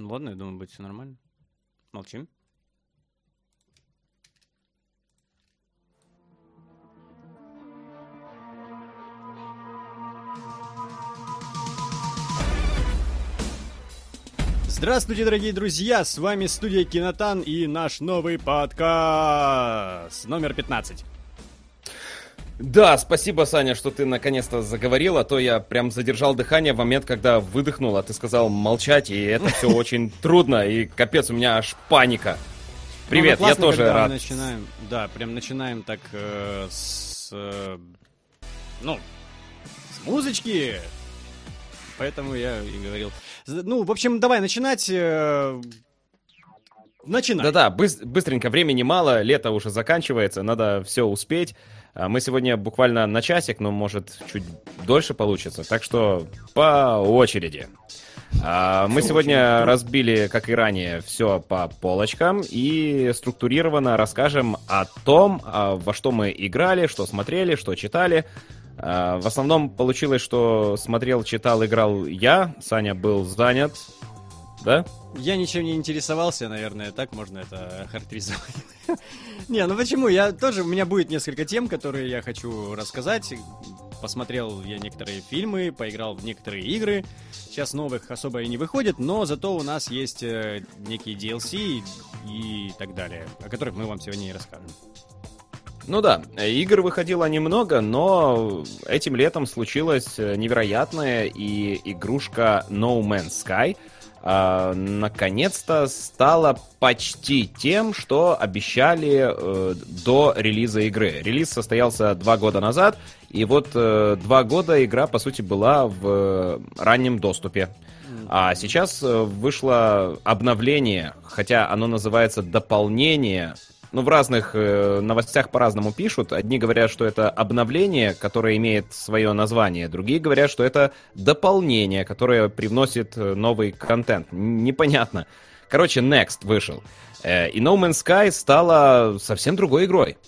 Ну ладно, я думаю, будет все нормально. Молчим. Здравствуйте, дорогие друзья! С вами студия Кинотан и наш новый подкаст номер 15. Да, спасибо, Саня, что ты наконец-то заговорил, а то я прям задержал дыхание в момент, когда выдохнул, а ты сказал молчать, и это все очень трудно, и капец, у меня аж паника. Привет, Ну, я классно, тоже рад. начинаем, да, прям начинаем так э, с, э, ну, с музычки. Поэтому я и говорил. Ну, в общем, давай начинать. э, начинай. Да-да, быс- быстренько, времени мало, лето уже заканчивается, надо все успеть. А Мы сегодня буквально на часик, но может чуть дольше получится, так что по очереди. А, Мы сегодня разбили, как и ранее, все по полочкам и структурированно расскажем о том, а, во что мы играли, что смотрели, что читали. В основном получилось, что смотрел, читал, играл я, Саня был занят, да? Я ничем не интересовался, наверное, так можно это характеризовать. Не, ну почему? Я тоже, у меня будет несколько тем, которые я хочу рассказать. Посмотрел я некоторые фильмы, поиграл в некоторые игры. Сейчас новых особо и не выходит, но зато у нас есть э, некие DLC и так далее, о которых мы вам сегодня и расскажем. Ну да, игр выходило немного, но этим летом случилось э, невероятное, и игрушка No Man's Sky а, наконец-то стала почти тем, что обещали э, до релиза игры. Релиз состоялся два года назад, и вот э, два года игра, по сути, была в э, раннем доступе. А сейчас э, вышло обновление, хотя оно называется дополнение. Ну, в разных э, новостях по-разному пишут. Одни говорят, что это обновление, которое имеет свое название. Другие говорят, что это дополнение, которое привносит э, новый контент. Непонятно. Короче, Next вышел. Э, и No Man's Sky стала совсем другой игрой.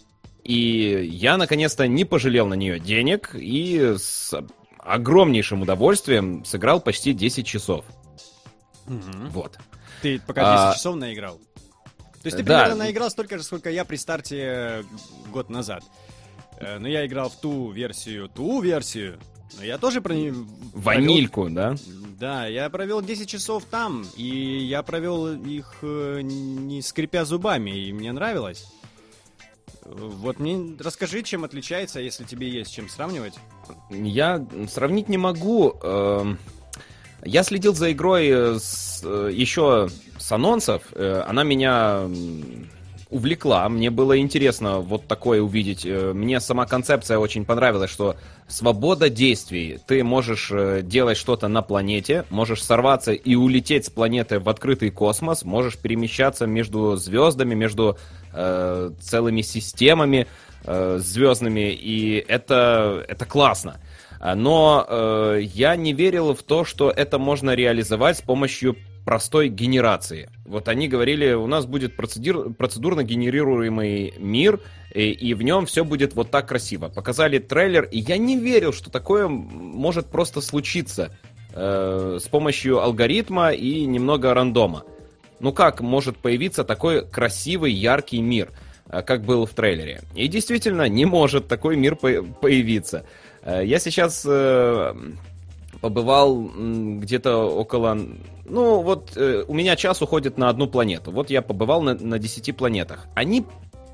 И я, наконец-то, не пожалел на нее денег и с огромнейшим удовольствием сыграл почти 10 часов. Вот. Ты пока 10 А, часов наиграл? То есть ты да. примерно наиграл столько же, сколько я при старте э, год назад. Э, Но я играл в ту версию, ту версию. Но я тоже про. Ванильку, да? Да, я провел 10 часов там, и я провел их э, не скрипя зубами, и мне нравилось. Вот мне расскажи, чем отличается, если тебе есть чем сравнивать. Я сравнить не могу. Я следил за игрой э, с, э, еще с анонсов. Э, Она меня увлекла. Мне было интересно вот такое увидеть. Мне сама концепция очень понравилась, что свобода действий. Ты можешь делать что-то на планете, можешь сорваться и улететь с планеты в открытый космос, можешь перемещаться между звездами, между э, целыми системами э, звездными, и это, это классно. А, Но э, я не верил в то, что это можно реализовать с помощью простой генерации. Вот они говорили, у нас будет процедур, процедурно генерируемый мир, и, и в нем все будет вот так красиво. Показали трейлер, и я не верил, что такое может просто случиться э, с помощью алгоритма и немного рандома. Ну как может появиться такой красивый, яркий мир, э, как был в трейлере? И действительно, не может такой мир по- появиться. Э, Я сейчас э, побывал где-то около... Ну, вот э, у меня час уходит на одну планету. Вот я побывал на, на 10 планетах. Они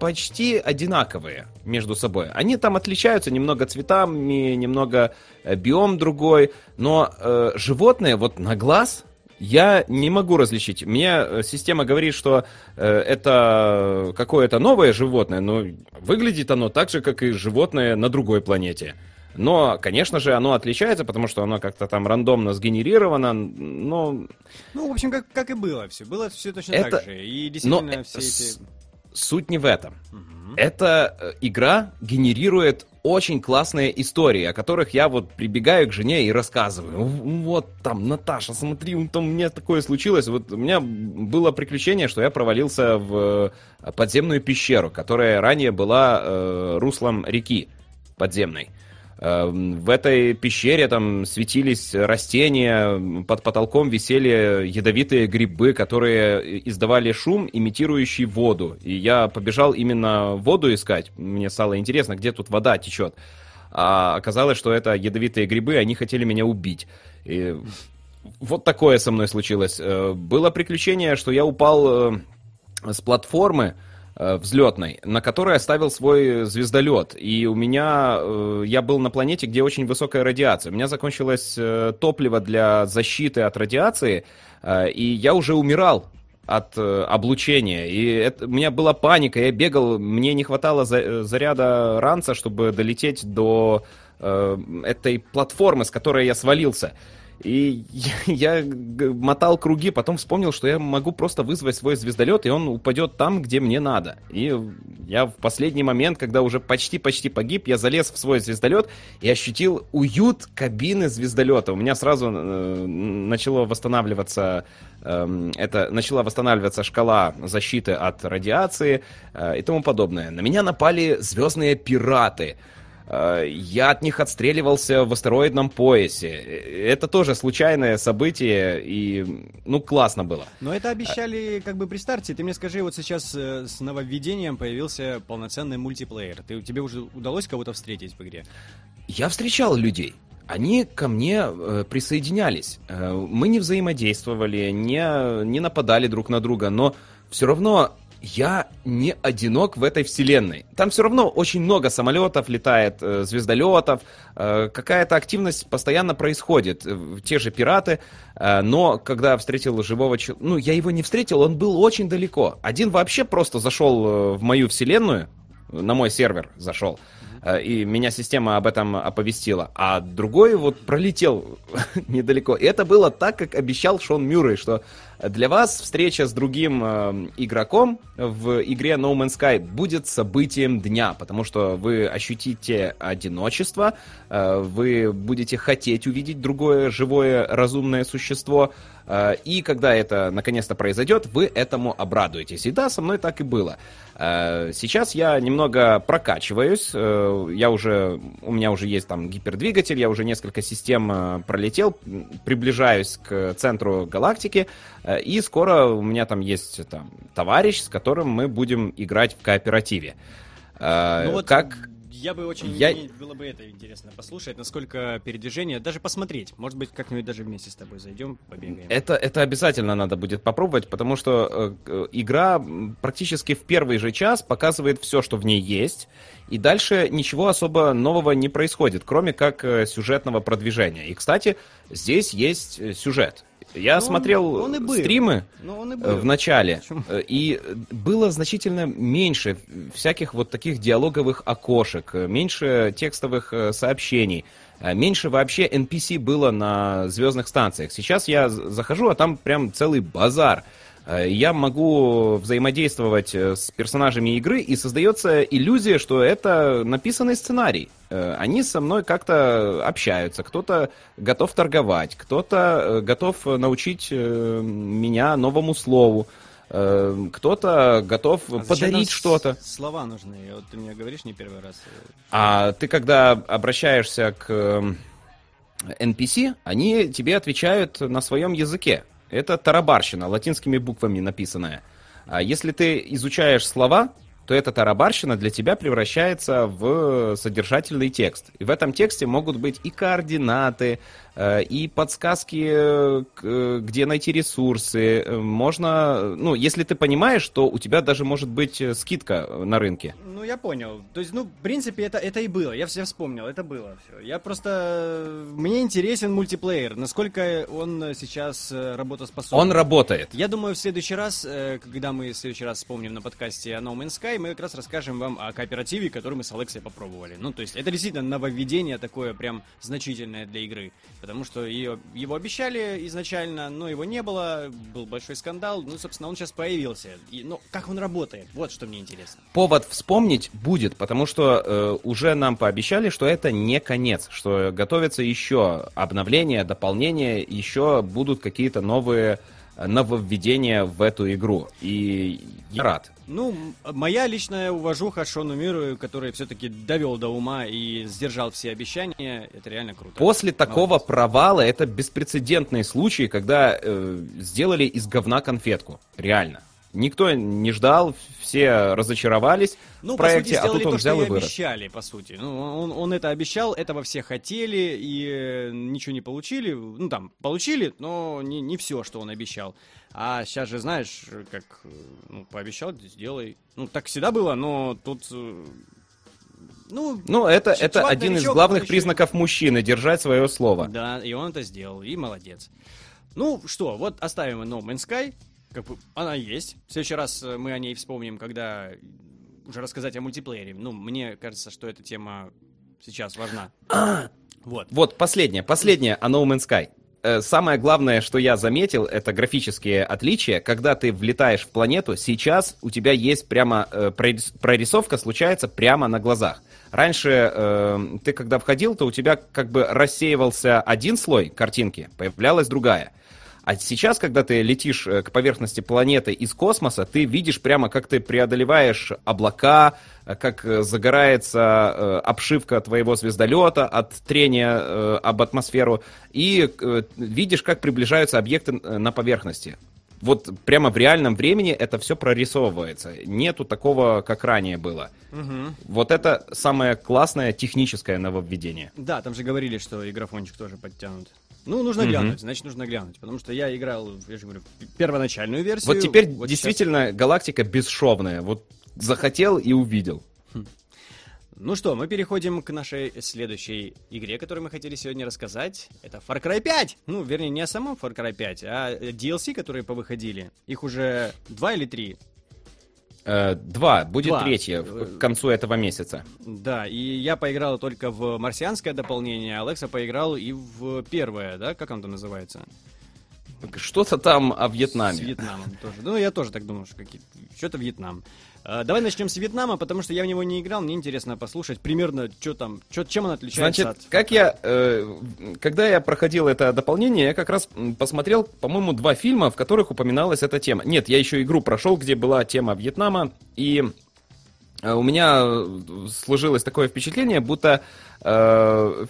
почти одинаковые между собой. Они там отличаются немного цветами, немного биом другой, но э, животные вот на глаз я не могу различить. Мне система говорит, что э, это какое-то новое животное, но выглядит оно так же, как и животное на другой планете. Но, конечно же, оно отличается, потому что оно как-то там рандомно сгенерировано, но Ну, в общем, как, как и было все. Было все точно Это- так же. И действительно э, все эти... суть не в этом. Мгм. Эта э, игра генерирует очень классные истории, о которых я вот прибегаю к жене и рассказываю. «В- Вот там, Наташа, смотри, там у меня такое случилось. Вот у меня было приключение, что я провалился в э, подземную пещеру, которая ранее была э, руслом реки подземной. Эм, в этой пещере там светились растения, под потолком висели ядовитые грибы, которые издавали шум, имитирующий воду. И я побежал именно воду искать. Мне стало интересно, где тут вода течет. А оказалось, что это ядовитые грибы, они хотели меня убить. И вот такое со мной случилось. Э, было приключение, что я упал э, с платформы, взлетной, на которой оставил свой звездолет. И у меня, э, я был на планете, где очень высокая радиация. У меня закончилось э, топливо для защиты от радиации, и я уже умирал от облучения. И это, у меня была паника, я бегал, мне не хватало за, заряда ранца, чтобы долететь до э, этой платформы, с которой я свалился. И я, мотал круги, потом вспомнил, что я могу просто вызвать свой звездолет, и он упадет там, где мне надо. И я в последний момент, когда уже почти-почти погиб, я залез в свой звездолет и ощутил уют кабины звездолета. У меня сразу э, начало восстанавливаться э, это начала восстанавливаться шкала защиты от радиации э, и тому подобное. На меня напали звездные пираты. Э, я от них отстреливался в астероидном поясе. Это тоже случайное событие, и, ну, классно было. Но это обещали как бы при старте. Ты мне скажи, вот сейчас э, с нововведением появился полноценный мультиплеер. Ты, тебе уже удалось кого-то встретить в игре? Я встречал людей. Они ко мне э, присоединялись. Э, мы не взаимодействовали, не, не нападали друг на друга, но все равно я не одинок в этой вселенной. Там все равно очень много самолетов летает, э, звездолетов, э, какая-то активность постоянно происходит. Э, те же пираты, но когда встретил живого человека, ну, я его не встретил, он был очень далеко. Один вообще просто зашел в мою вселенную, на мой сервер зашел, и меня система об этом оповестила. А другой вот пролетел недалеко. И это было так, как обещал Шон Мюррей, что для вас встреча с другим э, игроком в игре No Man's Sky будет событием дня, потому что вы ощутите одиночество, э, вы будете хотеть увидеть другое живое разумное существо, э, и когда это наконец-то произойдет, вы этому обрадуетесь. И да, со мной так и было. Э, сейчас я немного прокачиваюсь, э, я уже, у меня уже есть там гипердвигатель, я уже несколько систем э, пролетел, приближаюсь к центру галактики, и скоро у меня там есть там, товарищ, с которым мы будем играть в кооперативе. Э, ну вот как я бы очень я... было бы это интересно послушать, насколько передвижение, даже посмотреть. Может быть, как-нибудь даже вместе с тобой зайдем, побегаем. Это, это обязательно надо будет попробовать, потому что э, игра практически в первый же час показывает все, что в ней есть, и дальше ничего особо нового не происходит, кроме как э, сюжетного продвижения. И, кстати, здесь есть э, сюжет. Я ну, смотрел он, он стримы он э, в начале, э, и было значительно меньше всяких вот таких диалоговых окошек, меньше текстовых э, сообщений. Меньше вообще NPC было на звездных станциях. Сейчас я захожу, а там прям целый базар. Э, я могу взаимодействовать э, с персонажами игры, и создается иллюзия, что это написанный сценарий. Э, они со мной как-то общаются, кто-то готов торговать, кто-то готов научить меня новому слову, кто-то готов а подарить что-то. Слова нужны. Вот ты мне говоришь не первый раз. А ты когда обращаешься к NPC, они тебе отвечают на своем языке. Это тарабарщина, латинскими буквами написанная. А если ты изучаешь слова, то эта тарабарщина для тебя превращается в содержательный текст. И в этом тексте могут быть и координаты, и подсказки, э, где найти ресурсы. Можно, ну, если ты понимаешь, что у тебя даже может быть э, скидка на рынке. Ну, я понял. То есть, ну, в принципе, это, это и было. Я все вспомнил, это было все. Я просто... Мне интересен мультиплеер. Насколько он сейчас работоспособен. Он работает. Я думаю, в следующий раз, когда мы в следующий раз вспомним на подкасте о No Man's Sky, мы как раз расскажем вам о кооперативе, который мы с Алексой попробовали. Ну, то есть, это действительно нововведение такое прям значительное для игры потому что ее, его обещали изначально, но его не было, был большой скандал, ну, собственно, он сейчас появился. И, ну, как он работает, вот что мне интересно. Повод вспомнить будет, потому что э, уже нам пообещали, что это не конец, что готовятся еще обновления, дополнения, еще будут какие-то новые нововведение в эту игру. И я рад. Ну, моя личная уважуха Шону Миру, который все-таки довел до ума и сдержал все обещания, это реально круто. После такого Молодец. провала это беспрецедентный случай, когда э, сделали из говна конфетку. Реально. Никто не ждал, все разочаровались ну, в проекте, по сути, а тут он то, взял и вырос. обещали, по сути. Ну, он, он это обещал, этого все хотели, и э, ничего не получили. Ну, там, получили, но не, не все, что он обещал. А сейчас же, знаешь, как, э, ну, пообещал, сделай. Ну, так всегда было, но тут... Э, ну, ну это, это один из главных еще... признаков мужчины, держать свое слово. Да, и он это сделал, и молодец. Ну что, вот оставим No Man's Sky, как бы она есть. В следующий раз э, мы о ней вспомним, когда уже рассказать о мультиплеере. Ну, мне кажется, что эта тема сейчас важна. вот. Вот, последнее, последнее о No Man's Sky. Э, самое главное, что я заметил, это графические отличия. Когда ты влетаешь в планету, сейчас у тебя есть прямо э, прорисовка случается прямо на глазах. Раньше э, ты когда входил, то у тебя как бы рассеивался один слой картинки, появлялась другая. А сейчас, когда ты летишь э, к поверхности планеты из космоса, ты видишь прямо, как ты преодолеваешь облака, э, как э, загорается обшивка твоего звездолета от трения об атмосферу, и видишь, как приближаются объекты на поверхности. Вот прямо в реальном времени это все прорисовывается. Нету такого, как ранее было. Угу. Вот это самое классное техническое нововведение. Да, там же говорили, что игрофончик тоже подтянут. Ну, нужно mm-hmm. глянуть, значит, нужно глянуть. Потому что я играл, я же говорю, первоначальную версию. Вот теперь вот действительно сейчас... галактика бесшовная. Вот захотел и увидел. Хм. Ну что, мы переходим к нашей следующей игре, о которой мы хотели сегодня рассказать. Это Far Cry 5. Ну, вернее, не о самом Far Cry 5, а DLC, которые повыходили. Их уже два или три. Э, два, будет Два. третье к концу этого месяца. Да, и я поиграл только в марсианское дополнение, а Алекса поиграл и в первое, да, как оно там называется? Что-то там о Вьетнаме. С Вьетнамом тоже. Ну, я тоже так думал, что какие что-то Вьетнам. А, давай начнем с Вьетнама, потому что я в него не играл, мне интересно послушать примерно, что там, что, чем он отличается Значит, от... как я, э, когда я проходил это дополнение, я как раз посмотрел, по-моему, два фильма, в которых упоминалась эта тема. Нет, я еще игру прошел, где была тема Вьетнама, и э, у меня сложилось такое впечатление, будто э,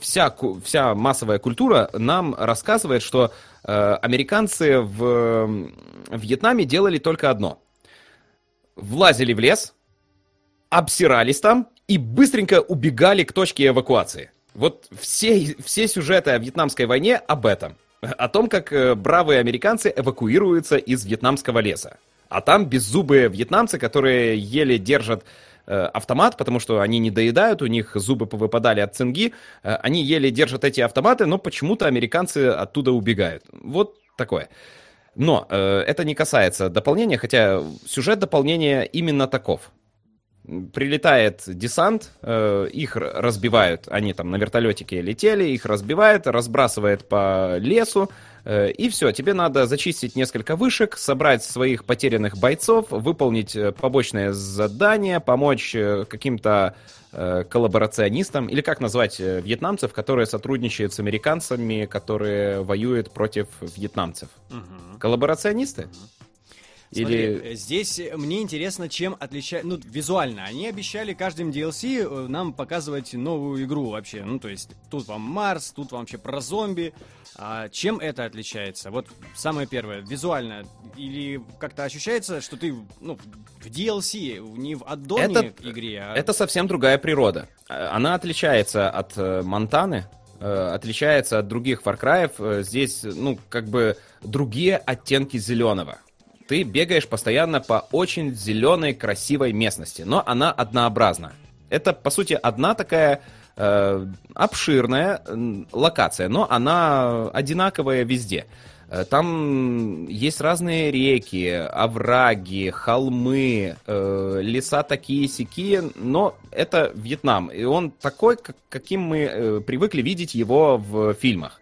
вся, вся массовая культура нам рассказывает, что э, американцы в, в Вьетнаме делали только одно – влазили в лес, обсирались там и быстренько убегали к точке эвакуации. Вот все, все сюжеты о Вьетнамской войне об этом. О том, как э, бравые американцы эвакуируются из вьетнамского леса. А там беззубые вьетнамцы, которые еле держат э, автомат, потому что они не доедают, у них зубы повыпадали от цинги, э, они еле держат эти автоматы, но почему-то американцы оттуда убегают. Вот такое. Но э, это не касается дополнения, хотя сюжет дополнения именно таков. Прилетает десант, э, их разбивают, они там на вертолетике летели, их разбивают, разбрасывает по лесу, э, и все, тебе надо зачистить несколько вышек, собрать своих потерянных бойцов, выполнить э, побочное задание, помочь э, каким-то коллаборационистам, или как назвать э, вьетнамцев, которые сотрудничают с американцами, которые воюют против вьетнамцев. Угу. Коллаборационисты? Угу. Или... Смотри, здесь мне интересно, чем отличается... Ну, визуально. Они обещали каждым DLC э, нам показывать новую игру вообще. Ну, то есть, тут вам Марс, тут вам вообще про зомби. А чем это отличается? Вот самое первое, визуально. Или как-то ощущается, что ты ну, в DLC, не в аддоне это, к игре, а... Это совсем другая природа. Она отличается от э, Монтаны, э, отличается от других Far Cry. Здесь, ну, как бы другие оттенки зеленого. Ты бегаешь постоянно по очень зеленой, красивой местности, но она однообразна. Это, по сути, одна такая э, обширная локация, но она одинаковая везде. Э, там есть разные реки, овраги, холмы, э, леса такие сякие, но это Вьетнам, и он такой, каким мы э, привыкли видеть его в фильмах.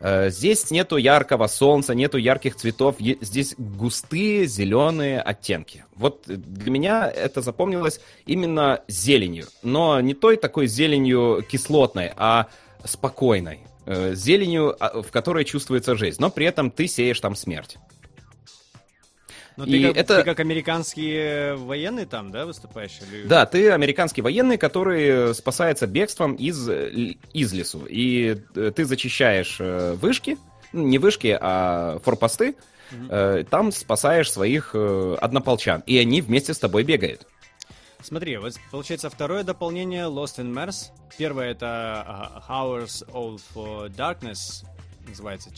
Э, здесь нету яркого солнца, нету ярких цветов, здесь густые зеленые оттенки. Вот для меня это запомнилось именно зеленью, но не той такой зеленью кислотной, а спокойной. Э, зеленью, а, в которой чувствуется жизнь, но при этом ты сеешь там смерть. Но И ты как, это- ты как американские военные там, да, выступаешь? Или... Да, ты американский военный, который спасается бегством из, э, из лесу. И э, ты зачищаешь э, вышки, ну, не вышки, а форпосты, э, там спасаешь своих э, однополчан. И они вместе с тобой бегают. Смотри, вот получается второе дополнение Lost in Mars. Первое это а, Hours of Darkness, называется.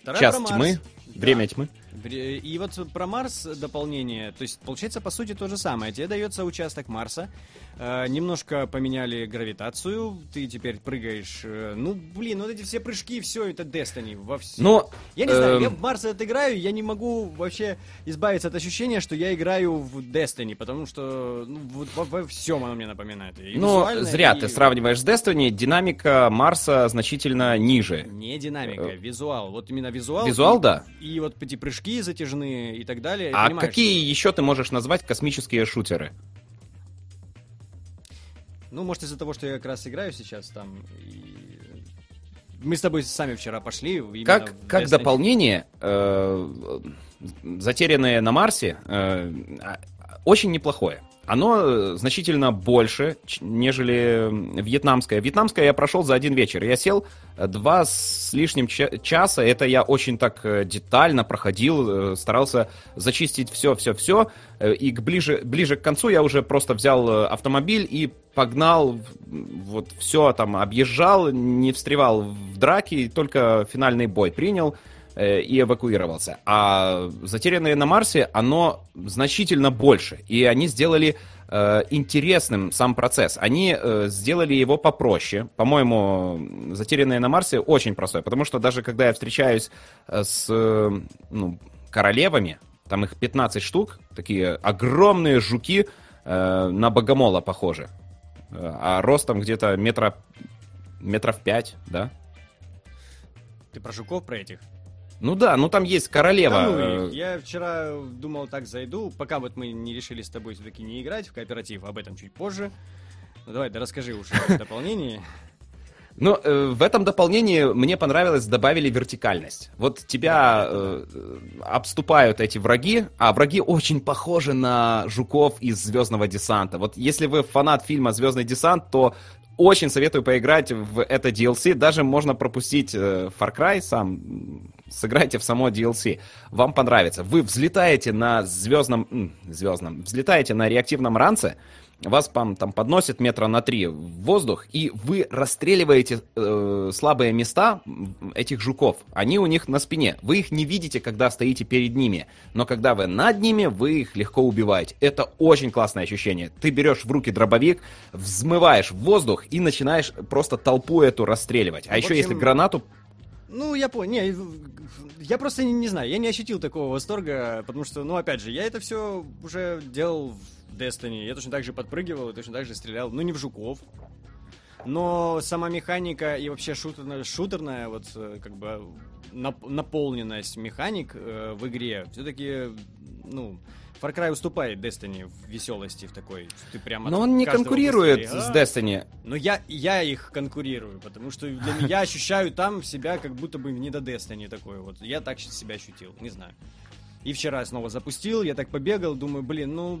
Вторая Час тьмы, Да. время тьмы. И вот про Марс дополнение, то есть получается по сути то же самое. Тебе дается участок Марса, э, немножко поменяли гравитацию, ты теперь прыгаешь. э, ну блин, вот эти все прыжки, все это Destiny во всем. Но Я не знаю, эм, я в Марс отыграю, я не могу вообще избавиться от ощущения, что я играю в Destiny, потому что ну, во, во всем оно мне напоминает. И Ну, визуально, зря и- ты сравниваешь с Destiny. Динамика Марса значительно ниже. Не динамика, Э, визуал. Вот именно визуал. Визуал, и, да. И вот эти прыжки затяжные и так далее. А какие еще ты можешь назвать космические шутеры? Ну, может, из-за того, что я как раз играю сейчас там. И... Мы с тобой сами вчера пошли. Как, как дополнение, э, затерянные на Марсе, э, а- очень неплохое. Оно э, значительно больше, нежели вьетнамское. Вьетнамское я прошел за один вечер. Я сел э, два с лишним ча- часа. Это я очень так э, детально проходил, старался зачистить все-все-все. И к ближе, ближе к концу я уже просто взял автомобиль и погнал, вот все там объезжал, не встревал в драки, только финальный бой принял и эвакуировался. А затерянные на Марсе, оно значительно больше. И они сделали э, интересным сам процесс. Они э, сделали его попроще. По-моему, затерянные на Марсе очень простой. Потому что даже когда я встречаюсь э, с э, ну, королевами, там их 15 штук, такие огромные жуки, э, на богомола похожи. Э, А ростом где-то метра, метров 5, да? Ты про жуков, про этих? Ну да, ну там есть королева. Да ну. Я вчера думал, так зайду, пока вот мы не решили с тобой все-таки не играть в кооператив, об этом чуть позже. Ну давай, да расскажи уж в дополнении. Ну, э, в этом дополнении мне понравилось, добавили вертикальность. Вот тебя э, обступают эти враги, а враги очень похожи на жуков из Звездного десанта. Вот если вы фанат фильма Звездный десант, то очень советую поиграть в это DLC. Даже можно пропустить э, Far Cry сам. Сыграйте в само DLC. Вам понравится. Вы взлетаете на звездном... звездном... Взлетаете на реактивном ранце, вас там, там подносит метра на три в воздух, и вы расстреливаете э, слабые места этих жуков. Они у них на спине. Вы их не видите, когда стоите перед ними. Но когда вы над ними, вы их легко убиваете. Это очень классное ощущение. Ты берешь в руки дробовик, взмываешь в воздух и начинаешь просто толпу эту расстреливать. А В еще общем, если гранату Ну, я понял. Не, я просто не, не знаю, я не ощутил такого восторга, потому что, ну, опять же, я это все уже делал в Destiny. Я точно так же подпрыгивал и точно так же стрелял. Ну, не в жуков. Но сама механика и вообще шутерная, шутерная вот э, как бы нап- наполненность механик э, в игре все-таки, ну, Far Cry уступает Destiny в веселости в такой. Ты прямо Но он не конкурирует быстрее. с А, Destiny. но я, я их конкурирую, потому что для меня я ощущаю там себя как будто бы не до Destiny такой вот. Я так себя ощутил, не знаю. И вчера я снова запустил, я так побегал, думаю, блин, ну,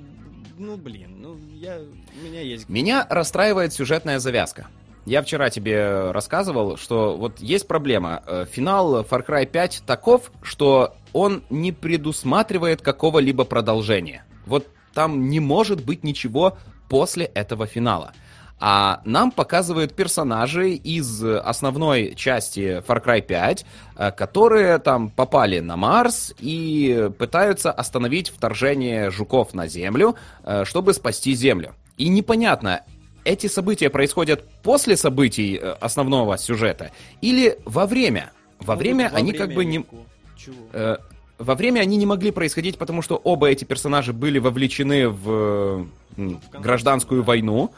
ну, блин, ну, я, у меня есть... Меня расстраивает сюжетная завязка. Я вчера тебе рассказывал, что вот есть проблема. Э, Финал Far Cry 5 таков, что он не предусматривает какого-либо продолжения. Вот там не может быть ничего после этого финала. А нам показывают персонажей из основной части Far Cry 5, э, которые там попали на Марс и пытаются остановить вторжение жуков на Землю, э, чтобы спасти Землю. И непонятно, эти события происходят после событий э, основного сюжета или во время. Во Ну, время во они время как бы не... легко. Чего? Э, во время они не могли происходить, потому что оба эти персонажа были вовлечены в э, В гражданскую да. войну.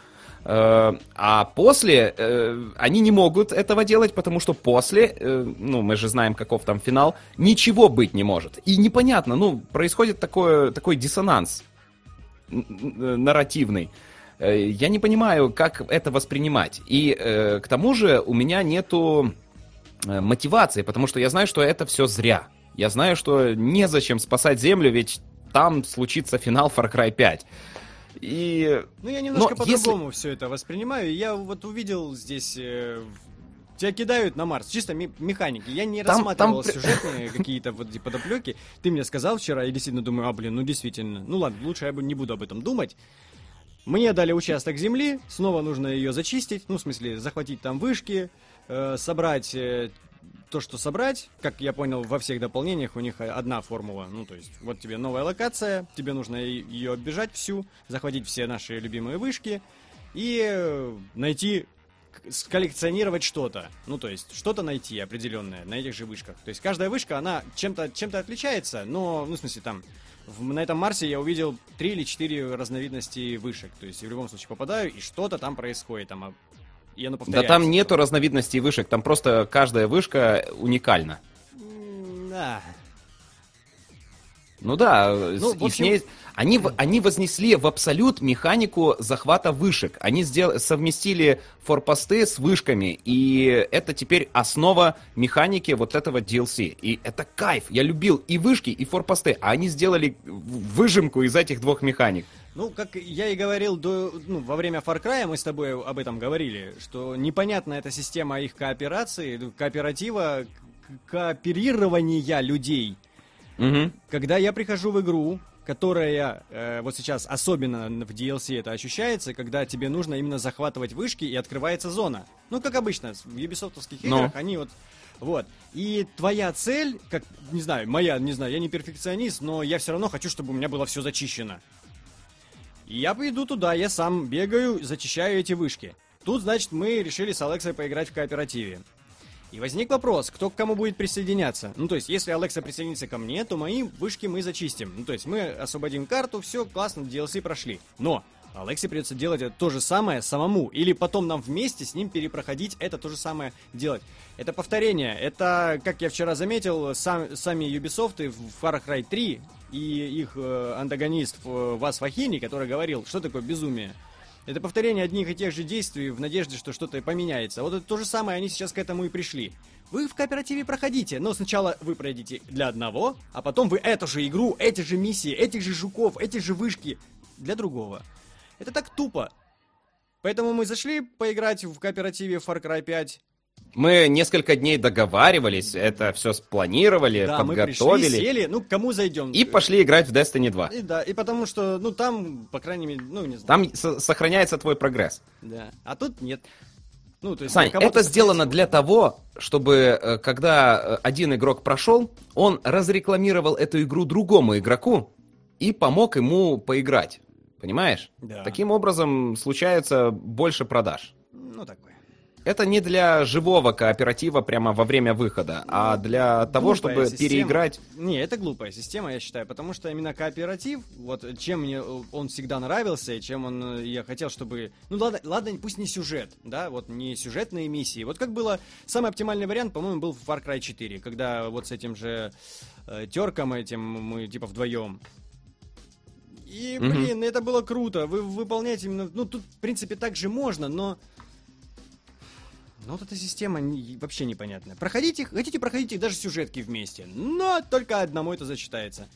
Э, А после э, они не могут этого делать, потому что после, э, ну, мы же знаем, каков там финал, ничего быть не может. И непонятно, ну, происходит такое, такой диссонанс нарративный. Э, Я не понимаю, как это воспринимать. И к тому же у меня нету мотивации, потому что я знаю, что это все зря. Я знаю, что незачем спасать Землю, ведь там случится финал Far Cry 5. И... Ну, я немножко по-другому если... все это воспринимаю. Я вот увидел здесь... Э, тебя кидают на Марс, чисто механики. Я не там, рассматривал там... сюжетные какие-то вот подоплеки. Ты мне сказал вчера, и действительно думаю, а, блин, ну действительно. Ну ладно, лучше я не буду об этом думать. Мне дали участок земли, снова нужно ее зачистить, ну, в смысле, захватить там вышки, э, собрать э, то, что собрать, как я понял, во всех дополнениях у них одна формула. Ну, то есть, вот тебе новая локация, тебе нужно ее оббежать всю, захватить все наши любимые вышки и найти, сколлекционировать что-то. Ну, то есть, что-то найти определенное на этих же вышках. То есть, каждая вышка, она чем-то чем отличается, но, ну, в смысле, там, в, на этом Марсе я увидел три или четыре разновидности вышек. То есть, в любом случае попадаю, и что-то там происходит. Там и оно Да там нету разновидностей вышек, там просто каждая вышка уникальна. Да. Ну да, ну, и общем... с ней... Они, они вознесли в абсолют механику захвата вышек. Они сдел... совместили форпосты с вышками, и это теперь основа механики вот этого DLC. И это кайф. Я любил и вышки, и форпосты, а они сделали выжимку из этих двух механик. Ну, как я и говорил до, ну, во время Far Cry, мы с тобой об этом говорили, что непонятна эта система их кооперации, кооператива, кооперирования людей. Угу. Когда я прихожу в игру, которая э, вот сейчас особенно в DLC это ощущается, когда тебе нужно именно захватывать вышки и открывается зона. Ну, как обычно, в юбисофтовских играх но. они вот... Вот. И твоя цель, как, не знаю, моя, не знаю, я не перфекционист, но я все равно хочу, чтобы у меня было все зачищено. И я пойду туда, я сам бегаю, зачищаю эти вышки. Тут, значит, мы решили с Алексой поиграть в кооперативе. И возник вопрос, кто к кому будет присоединяться. Ну, то есть, если Алекса присоединится ко мне, то мои вышки мы зачистим. Ну, то есть, мы освободим карту, все, классно, DLC прошли. Но Алексе придется делать это то же самое самому. Или потом нам вместе с ним перепроходить это то же самое делать. Это повторение. Это, как я вчера заметил, сам, сами Ubisoft в Far Cry 3 и их э, антагонист э, Вас Фахини, который говорил, что такое безумие. Это повторение одних и тех же действий в надежде, что что-то поменяется. Вот это то же самое, они сейчас к этому и пришли. Вы в кооперативе проходите, но сначала вы пройдите для одного, а потом вы эту же игру, эти же миссии, этих же жуков, эти же вышки для другого. Это так тупо. Поэтому мы зашли поиграть в кооперативе Far Cry 5. Мы несколько дней договаривались, это все спланировали, да, подготовили. Мы пришли, сели, ну, кому зайдем. И пошли играть в Destiny 2. И, да, и потому что, ну, там, по крайней мере, ну, не знаю. Там сохраняется твой прогресс. Да, а тут нет. Ну, то есть, Сань, это сделано для того, чтобы, э, когда э, один игрок прошел, он разрекламировал эту игру другому игроку и помог ему поиграть. Понимаешь? Да. Таким образом случается больше продаж. Ну, такое. Это не для живого кооператива прямо во время выхода, а для того, чтобы система. переиграть. Не, это глупая система, я считаю, потому что именно кооператив, вот чем мне он всегда нравился, и чем он я хотел, чтобы. Ну ладно, ладно, пусть не сюжет, да, вот не сюжетные миссии. Вот как было самый оптимальный вариант, по-моему, был в Far Cry 4, когда вот с этим же э, терком этим мы типа вдвоем и, блин, mm-hmm. это было круто. Вы выполняете именно... Ну, тут, в принципе, так же можно, но... Ну, вот эта система вообще непонятная. Проходите, хотите, проходите даже сюжетки вместе. Но только одному это зачитается.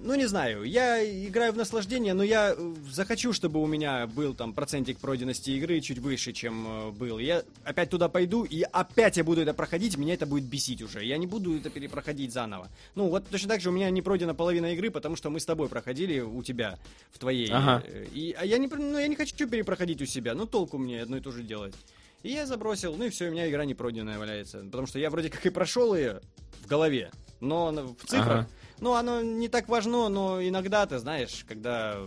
Ну, не знаю, я играю в наслаждение, но я э, захочу, чтобы у меня был там процентик пройденности игры чуть выше, чем э, был. Я опять туда пойду, и опять я буду это проходить, меня это будет бесить уже. Я не буду это перепроходить заново. Ну, вот точно так же у меня не пройдена половина игры, потому что мы с тобой проходили у тебя, в твоей. Ага. Э, и, а я не, ну, я не хочу перепроходить у себя, ну, толку мне одно и то же делать. И я забросил, ну и все, у меня игра не пройденная валяется. Потому что я вроде как и прошел ее в голове, но в цифрах. Ага. Ну, оно не так важно, но иногда, ты знаешь, когда...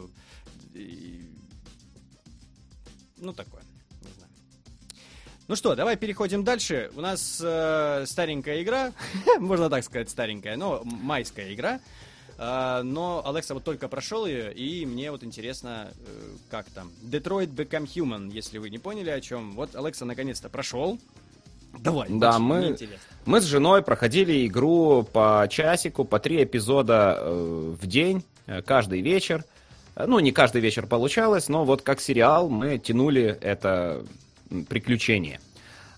Ну, такое. Не знаю. Ну что, давай переходим дальше. У нас э, старенькая игра, можно так сказать, старенькая, но майская игра. Uh, но Алекса вот только прошел ее, и мне вот интересно, uh, как там. Detroit Become Human, если вы не поняли о чем. Вот Алекса наконец-то прошел. Давай, да, мы, мы с женой проходили игру по часику, по три эпизода э, в день, э, каждый вечер. Э, ну, не каждый вечер получалось, но вот как сериал мы тянули это приключение.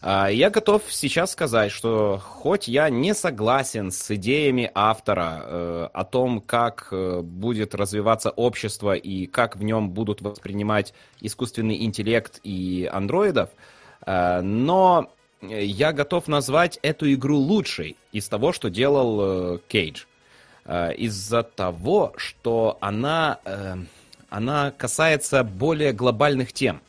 А, я готов сейчас сказать, что хоть я не согласен с идеями автора э, о том, как э, будет развиваться общество и как в нем будут воспринимать искусственный интеллект и андроидов, э, но я готов назвать эту игру лучшей из того, что делал Кейдж. Из-за того, что она, она касается более глобальных тем.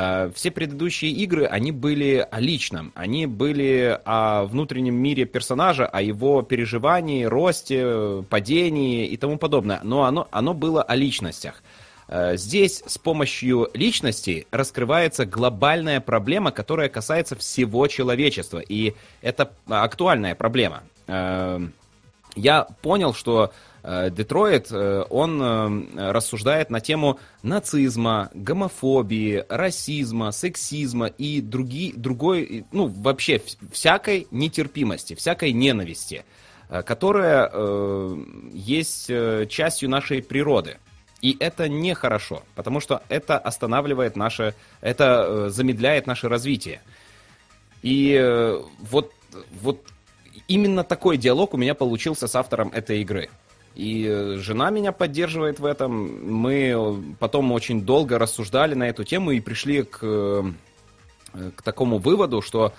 Э, все предыдущие игры, они были о личном, они были о внутреннем мире персонажа, о его переживании, росте, падении и тому подобное. Но оно, оно было о личностях. Э, здесь с помощью личности раскрывается глобальная проблема, которая касается всего человечества. И это актуальная проблема. Э, я понял, что Детройт, э, он э, рассуждает на тему нацизма, гомофобии, расизма, сексизма и други, другой, ну, вообще всякой нетерпимости, всякой ненависти, которая есть частью нашей природы. И это нехорошо, потому что это останавливает наше, это замедляет наше развитие. И вот, вот именно такой диалог у меня получился с автором этой игры. И э, жена меня поддерживает в этом. Мы потом очень долго рассуждали на эту тему и пришли к, э, к такому выводу, что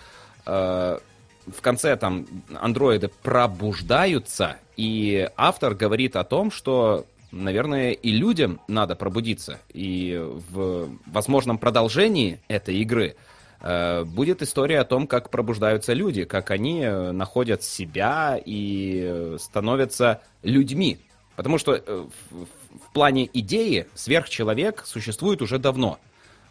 э, в конце там андроиды пробуждаются, и автор говорит о том, что, наверное, и людям надо пробудиться. И в возможном продолжении этой игры э, будет история о том, как пробуждаются люди, как они находят себя и становятся людьми. Потому что э, в, плане идеи сверхчеловек существует уже давно.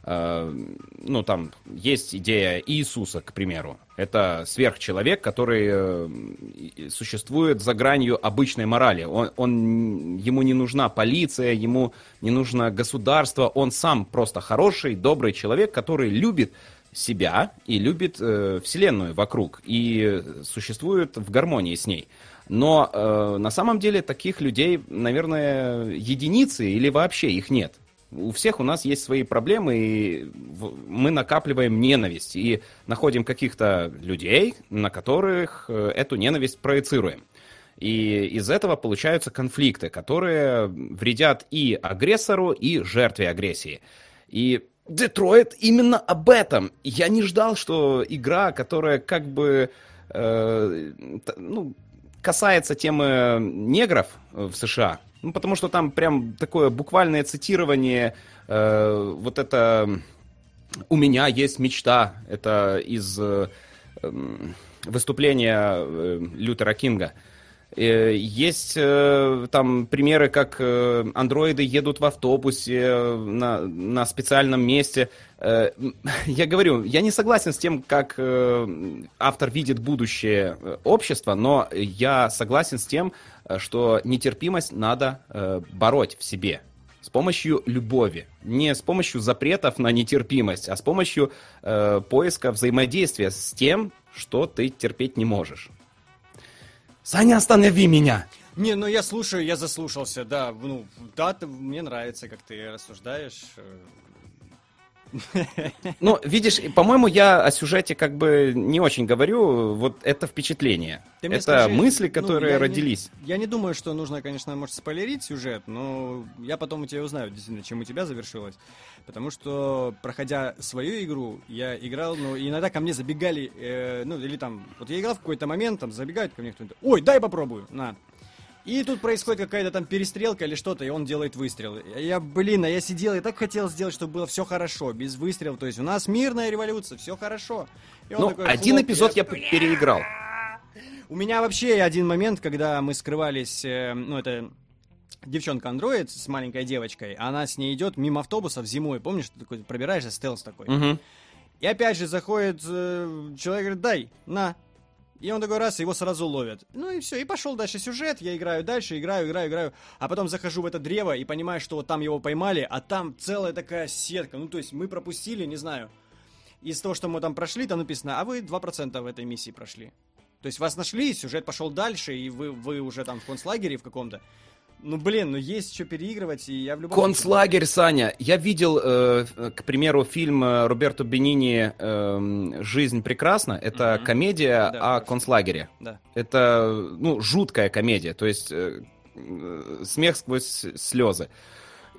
Э, ну, там есть идея Иисуса, к примеру. Это сверхчеловек, который э, существует за гранью обычной морали. Он, он, ему не нужна полиция, ему не нужно государство. Он сам просто хороший, добрый человек, который любит себя и любит э, Вселенную вокруг и существует в гармонии с ней. Но э, на самом деле таких людей, наверное, единицы или вообще их нет. У всех у нас есть свои проблемы, и мы накапливаем ненависть и находим каких-то людей, на которых э, эту ненависть проецируем. И из этого получаются конфликты, которые вредят и агрессору, и жертве агрессии. И Детройт именно об этом. Я не ждал, что игра, которая как бы э, ну, касается темы негров в США, ну, потому что там прям такое буквальное цитирование, э, вот это «У меня есть мечта», это из э, выступления э, Лютера Кинга. Э, есть э, там примеры, как э, андроиды едут в автобусе на, на специальном месте. Я говорю, я не согласен с тем, как автор видит будущее общества, но я согласен с тем, что нетерпимость надо бороть в себе с помощью любови. Не с помощью запретов на нетерпимость, а с помощью поиска взаимодействия с тем, что ты терпеть не можешь. Саня, останови меня! Не, ну я слушаю, я заслушался, да. Ну, да, ты, мне нравится, как ты рассуждаешь. Ну, видишь, по-моему, я о сюжете как бы не очень говорю. Вот это впечатление. это скажи, мысли, ну, которые ну, родились. Не, я не думаю, что нужно, конечно, может, спойлерить сюжет, но я потом у тебя узнаю, действительно, чем у тебя завершилось. Потому что, проходя свою игру, я играл, ну, иногда ко мне забегали, э, ну, или там, вот я играл в какой-то момент, там, забегают ко мне кто-нибудь, ой, дай попробую, на. И тут происходит какая-то там перестрелка или что-то, и он делает выстрел. Я, блин, а я сидел и так хотел сделать, чтобы было все хорошо, без выстрелов. То есть у нас мирная революция, все хорошо. ну, такой, один эпизод я, я переиграл. У меня вообще один момент, когда мы скрывались, э, ну, это девчонка-андроид с маленькой девочкой, она с ней идет мимо автобусов зимой, помнишь, ты такой пробираешься, стелс такой. Угу. И опять же заходит э, человек, говорит, дай, на, и он такой раз, его сразу ловят. Ну и все, и пошел дальше сюжет, я играю дальше, играю, играю, играю. А потом захожу в это древо и понимаю, что вот там его поймали, а там целая такая сетка. Ну то есть мы пропустили, не знаю, из того, что мы там прошли, там написано, а вы 2% в этой миссии прошли. То есть вас нашли, сюжет пошел дальше, и вы, вы уже там в концлагере в каком-то. Ну, блин, ну есть что переигрывать, и я в любом Концлагерь, Саня. Я видел, э, к примеру, фильм э, Роберто Бенини э, «Жизнь прекрасна». Это Мгм. комедия Да, о концлагере. Да. Это, ну, жуткая комедия, то есть э, э, смех сквозь слезы.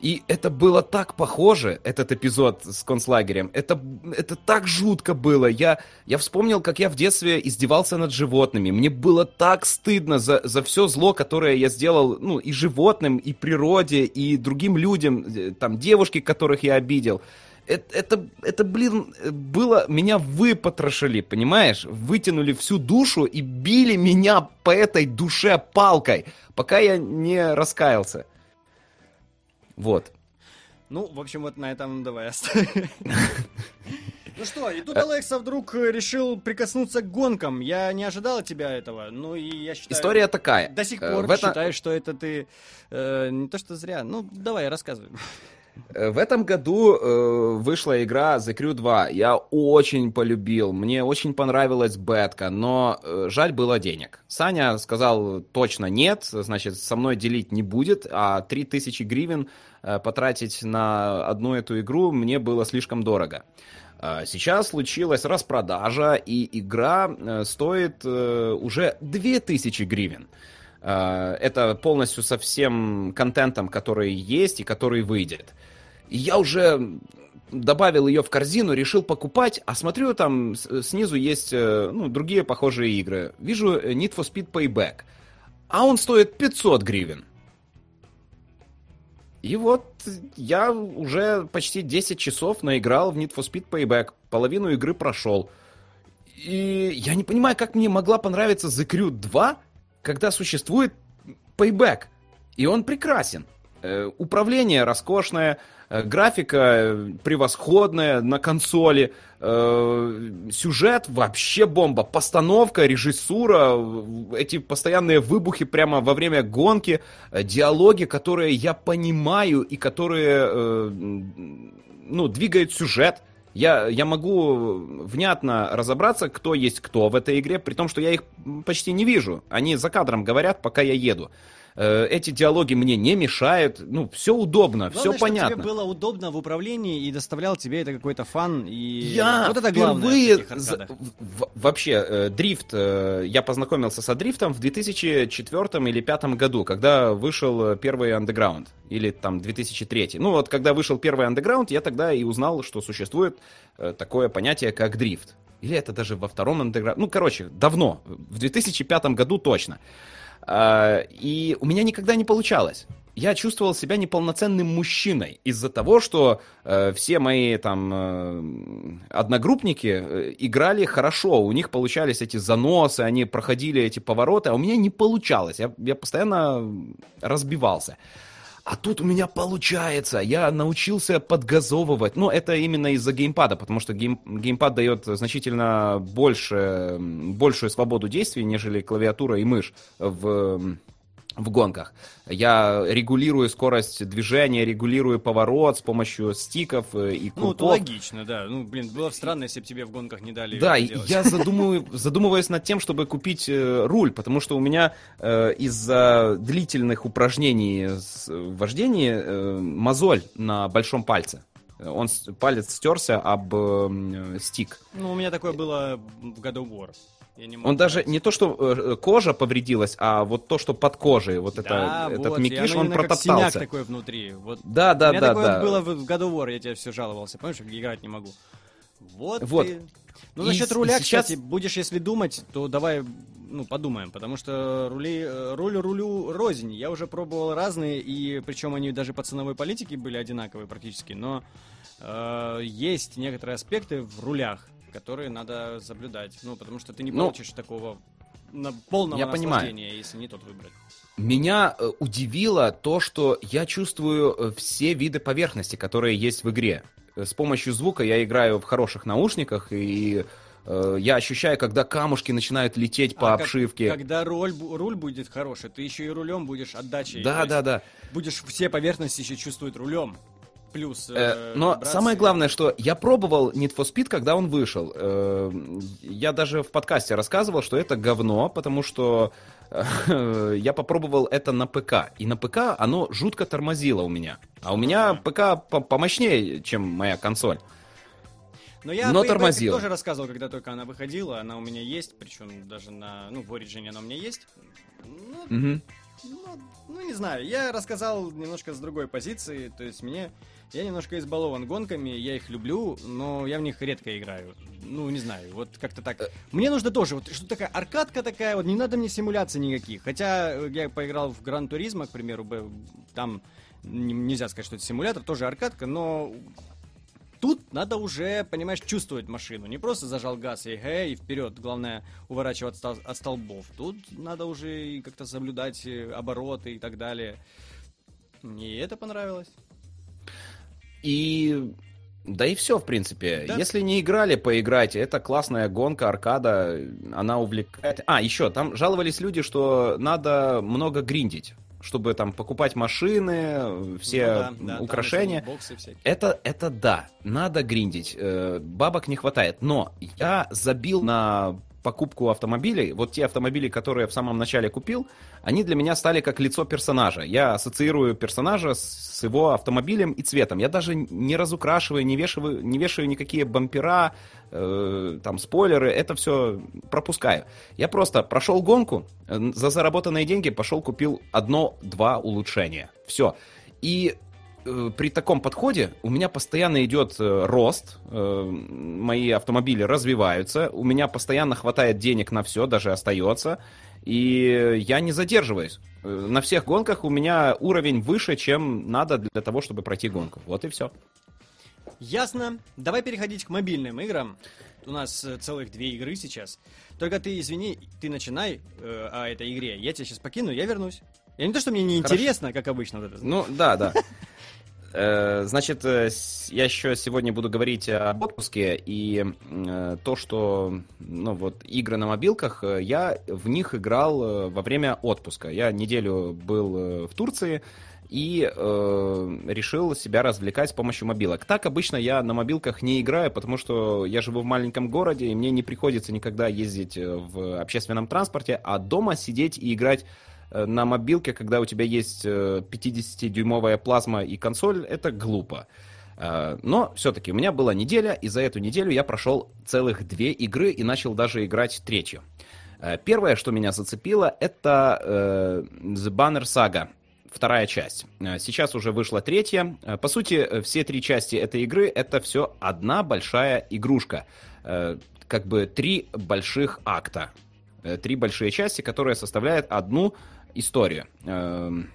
И это было так похоже, этот эпизод с концлагерем. Это, это так жутко было. Я, я вспомнил, как я в детстве издевался над животными. Мне было так стыдно за, за все зло, которое я сделал, ну, и животным, и природе, и другим людям, э, там, девушки, которых я обидел. Это, это, это, блин, было... Меня выпотрошили, понимаешь? Вытянули всю душу и били меня по этой душе палкой, пока я не раскаялся. Вот. Ну, в общем, вот на этом давай оставим. Ну что, и тут Алекса вдруг э, решил прикоснуться к гонкам. Я не ожидал от тебя этого. Ну и я считаю... История такая. До сих Э, пор в это- считаю, что это ты... э, не то, что зря. Ну, давай, рассказывай. В этом году э, вышла игра The Crew 2. Я очень полюбил. Мне очень понравилась бетка, но э, жаль было денег. Саня сказал точно нет, значит, со мной делить не будет, а 3000 гривен потратить на одну эту игру мне было слишком дорого. А Сейчас случилась распродажа, и игра э, стоит э, уже 2000 гривен. Э, Это полностью со всем контентом, который есть и который выйдет. Я уже добавил ее в корзину, решил покупать, а смотрю, там снизу есть э, ну, другие похожие игры. Вижу э, Need for Speed Payback, а он стоит 500 гривен. И вот я уже почти 10 часов наиграл в Need for Speed Payback, половину игры прошел. И я не понимаю, как мне могла понравиться The Crew 2, когда существует Payback. И он прекрасен. Э, Управление роскошное, графика э, превосходная на консоли, э, сюжет вообще бомба, постановка, режиссура, эти постоянные выбухи прямо во время гонки, э, диалоги, которые я понимаю и которые э, ну, двигают сюжет. Я, я могу внятно разобраться, кто есть кто в этой игре, при том, что я их почти не вижу. Они за кадром говорят, пока я еду. Э, Эти диалоги мне не мешают. Ну, все удобно, Главное, все понятно. тебе было удобно в управлении и доставлял тебе это какой-то фан. И Я вот это главное впервые за- вообще э, дрифт. э, я познакомился со дрифтом в 2004 или 2005 году, когда вышел э, первый Underground или там 2003. Ну вот когда вышел первый Underground, я тогда и узнал, что существует э, такое понятие как дрифт. Или это даже во втором Underground. Ну короче, давно, в 2005 году точно. А, И у меня никогда не получалось. Я чувствовал себя неполноценным мужчиной из-за того, что э, все мои там э, одногруппники играли хорошо, у них получались эти заносы, они проходили эти повороты, а у меня не получалось. Я, я постоянно разбивался. А тут у меня получается, я научился подгазовывать. Ну, это именно из-за геймпада, потому что гейм, геймпад дает значительно больше, большую свободу действий, нежели клавиатура и мышь в, в гонках. Я регулирую скорость движения, регулирую поворот с помощью стиков э, и Ну, это круто. логично, да. Ну, блин, было бы странно, если бы тебе в гонках не дали Да, я задумываю, задумываюсь над тем, чтобы купить э, руль, потому что у меня э, из-за длительных упражнений в вождении э, мозоль на большом пальце. Он палец стерся об э, стик. Ну, у меня такое было в God of War. Не Он даже не то, что э, кожа повредилась, а вот то, что под кожей, вот это, Да, этот вот, и мякиш, оно он именно как протоптался. такой внутри. Вот. Да, да, у меня да, такое да. было в God of War, я тебе все жаловался. Помнишь, играть не могу. Вот. Вот. ты- Ну, И насчет с- руля, и сейчас- кстати, будешь, если думать, то давай, ну, подумаем, потому что рули, э, руль рулю рознь. Я уже пробовал разные, и причем они даже по ценовой политике были одинаковые практически, но э, есть некоторые аспекты в рулях, которые надо соблюдать. Ну, потому что ты не Ну, получишь такого на полного я понимаю. если не тот выбрать. Меня э, удивило то, что я чувствую э, все виды поверхности, которые есть в игре. Э, С помощью звука я играю в хороших наушниках, и я ощущаю, когда камушки начинают лететь по А как- обшивке. Когда руль, руль будет хороший, ты еще и рулем будешь отдачей. Да, да, да. Будешь все поверхности еще чувствовать рулем. Плюс. Э, но браться... самое главное, что я пробовал Need for Speed, когда он вышел. Э, я даже в подкасте рассказывал, что это говно, потому что э, я попробовал это на ПК. И на ПК оно жутко тормозило у меня. А у меня ПК помощнее, чем моя консоль. Но я Но тормозил. тоже рассказывал, когда только она выходила. Она у меня есть, причем даже на, ну, в Origin она у меня есть. Ну, угу. ну, ну, не знаю. Я рассказал немножко с другой позиции. То есть мне... Я немножко избалован гонками, я их люблю, но я в них редко играю. Ну, не знаю, вот как-то так. Э. Мне нужно тоже, вот что такая аркадка такая, вот не надо мне симуляций никаких. Хотя я поиграл в Гран Туризма, к примеру, там нельзя сказать, что это симулятор, тоже аркадка, но Тут надо уже, понимаешь, чувствовать машину. Не просто зажал газ и эй, и вперед. Главное, уворачиваться от столбов. Тут надо уже как-то соблюдать э, обороты и так далее. Мне это понравилось. И да и все, в принципе. Да. Если не играли, поиграйте. Это классная гонка, аркада, она увлекает. А, еще, там жаловались люди, что надо много гриндить чтобы там покупать машины, все ну, да, да, украшения. Это, это да, надо гриндить. Э, бабок не хватает. Но я забил на покупку автомобилей, вот те автомобили, которые я в самом начале купил, они для меня стали как лицо персонажа. Я ассоциирую персонажа с его автомобилем и цветом. Я даже не разукрашиваю, не вешаю, не вешаю никакие бампера, э, там, спойлеры, это все пропускаю. Я просто прошел гонку, э, за заработанные деньги пошел купил одно-два улучшения. Все. И при таком подходе у меня постоянно идет э, рост, э, мои автомобили развиваются, у меня постоянно хватает денег на все, даже остается, и я не задерживаюсь. На всех гонках у меня уровень выше, чем надо для того, чтобы пройти гонку. Вот и все. Ясно. Давай переходить к мобильным играм. У нас целых две игры сейчас. Только ты, извини, ты начинай э, о этой игре. Я тебя сейчас покину, я вернусь. Я не то, что мне не Хорошо. интересно, как обычно. Вот это. Ну, да, да. Э, значит, э, я еще сегодня буду говорить об отпуске и э, то, что, ну вот, игры на мобилках, я в них играл во время отпуска. Я неделю был в Турции и э, решил себя развлекать с помощью мобилок. Так обычно я на мобилках не играю, потому что я живу в маленьком городе, и мне не приходится никогда ездить в общественном транспорте, а дома сидеть и играть Э, на мобилке, когда у тебя есть 50-дюймовая э, плазма и консоль, это глупо. Э, но все-таки у меня была неделя, и за эту неделю я прошел целых две игры и начал даже играть третью. Первое, что меня зацепило, это The Banner Saga, вторая часть. Сейчас уже вышла третья. По сути, все три части этой игры это все одна большая игрушка. Как бы три больших акта. Три большие части, которые составляют одну историю. Эм,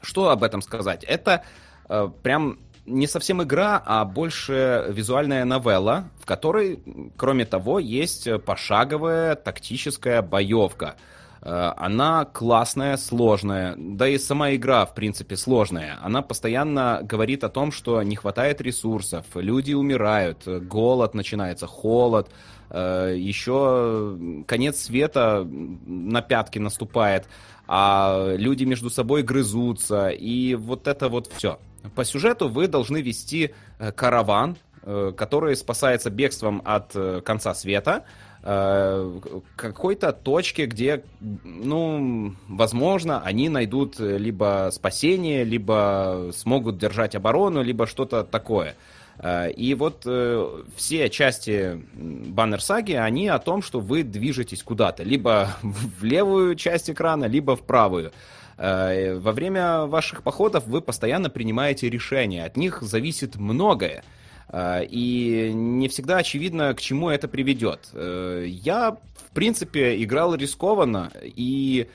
что об этом сказать? Это э, прям не совсем игра, а больше визуальная новелла, в которой, кроме того, есть пошаговая тактическая боевка. Э, она классная, сложная, да и сама игра, в принципе, сложная. Она постоянно говорит о том, что не хватает ресурсов, люди умирают, голод начинается, холод, э, еще конец света на пятки наступает а люди между собой грызутся, и вот это вот все. По сюжету вы должны вести э, караван, э, который спасается бегством от э, конца света, какой-то точке, где, ну, возможно, они найдут либо спасение, либо смогут держать оборону, либо что-то такое. Э, и вот э, все части баннер-саги, они о том, что вы движетесь куда-то, либо в левую часть экрана, либо в правую. Э, во время ваших походов вы постоянно принимаете решения, от них зависит многое. И не всегда очевидно, к чему это приведет. Я, в принципе, играл рискованно, и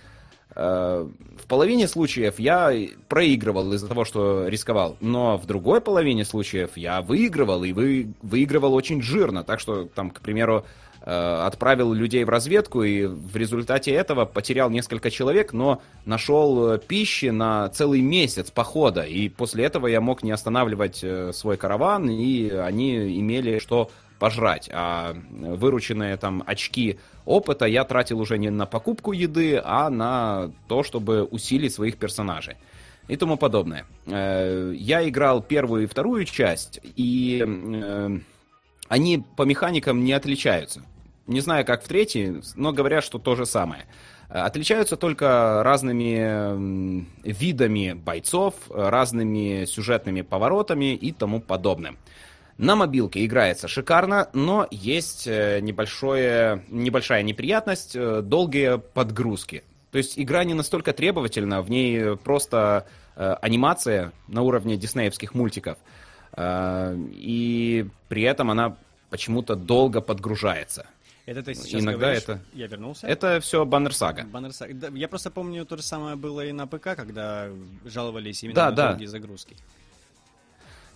в половине случаев я проигрывал из-за того, что рисковал, но в другой половине случаев я выигрывал, и вы, выигрывал очень жирно. Так что, там, к примеру, э, отправил людей в разведку, и в результате этого потерял несколько человек, но нашел э, пищи на целый месяц похода, и после этого я мог не останавливать свой караван, и они имели что пожрать, а вырученные там очки опыта я тратил уже не на покупку еды, а на то, чтобы усилить своих персонажей. и тому подобное. Э, я играл первую и вторую часть, и э, они по механикам не отличаются. Не знаю, как в третьей, но говорят, что то же самое. Отличаются только разными видами бойцов, разными сюжетными поворотами и тому подобным. На мобилке играется шикарно, но есть э, небольшое, небольшая неприятность, э, долгие подгрузки. То есть игра не настолько требовательна, в ней просто э, анимация на уровне диснеевских мультиков. Э, и при этом она почему-то долго подгружается. Это ты сейчас Иногда говоришь, это- я вернулся? Это все Баннер Сага. Баннер Сага. Да, я просто помню, то же самое было и на ПК, когда жаловались именно Да, на да. долгие загрузки.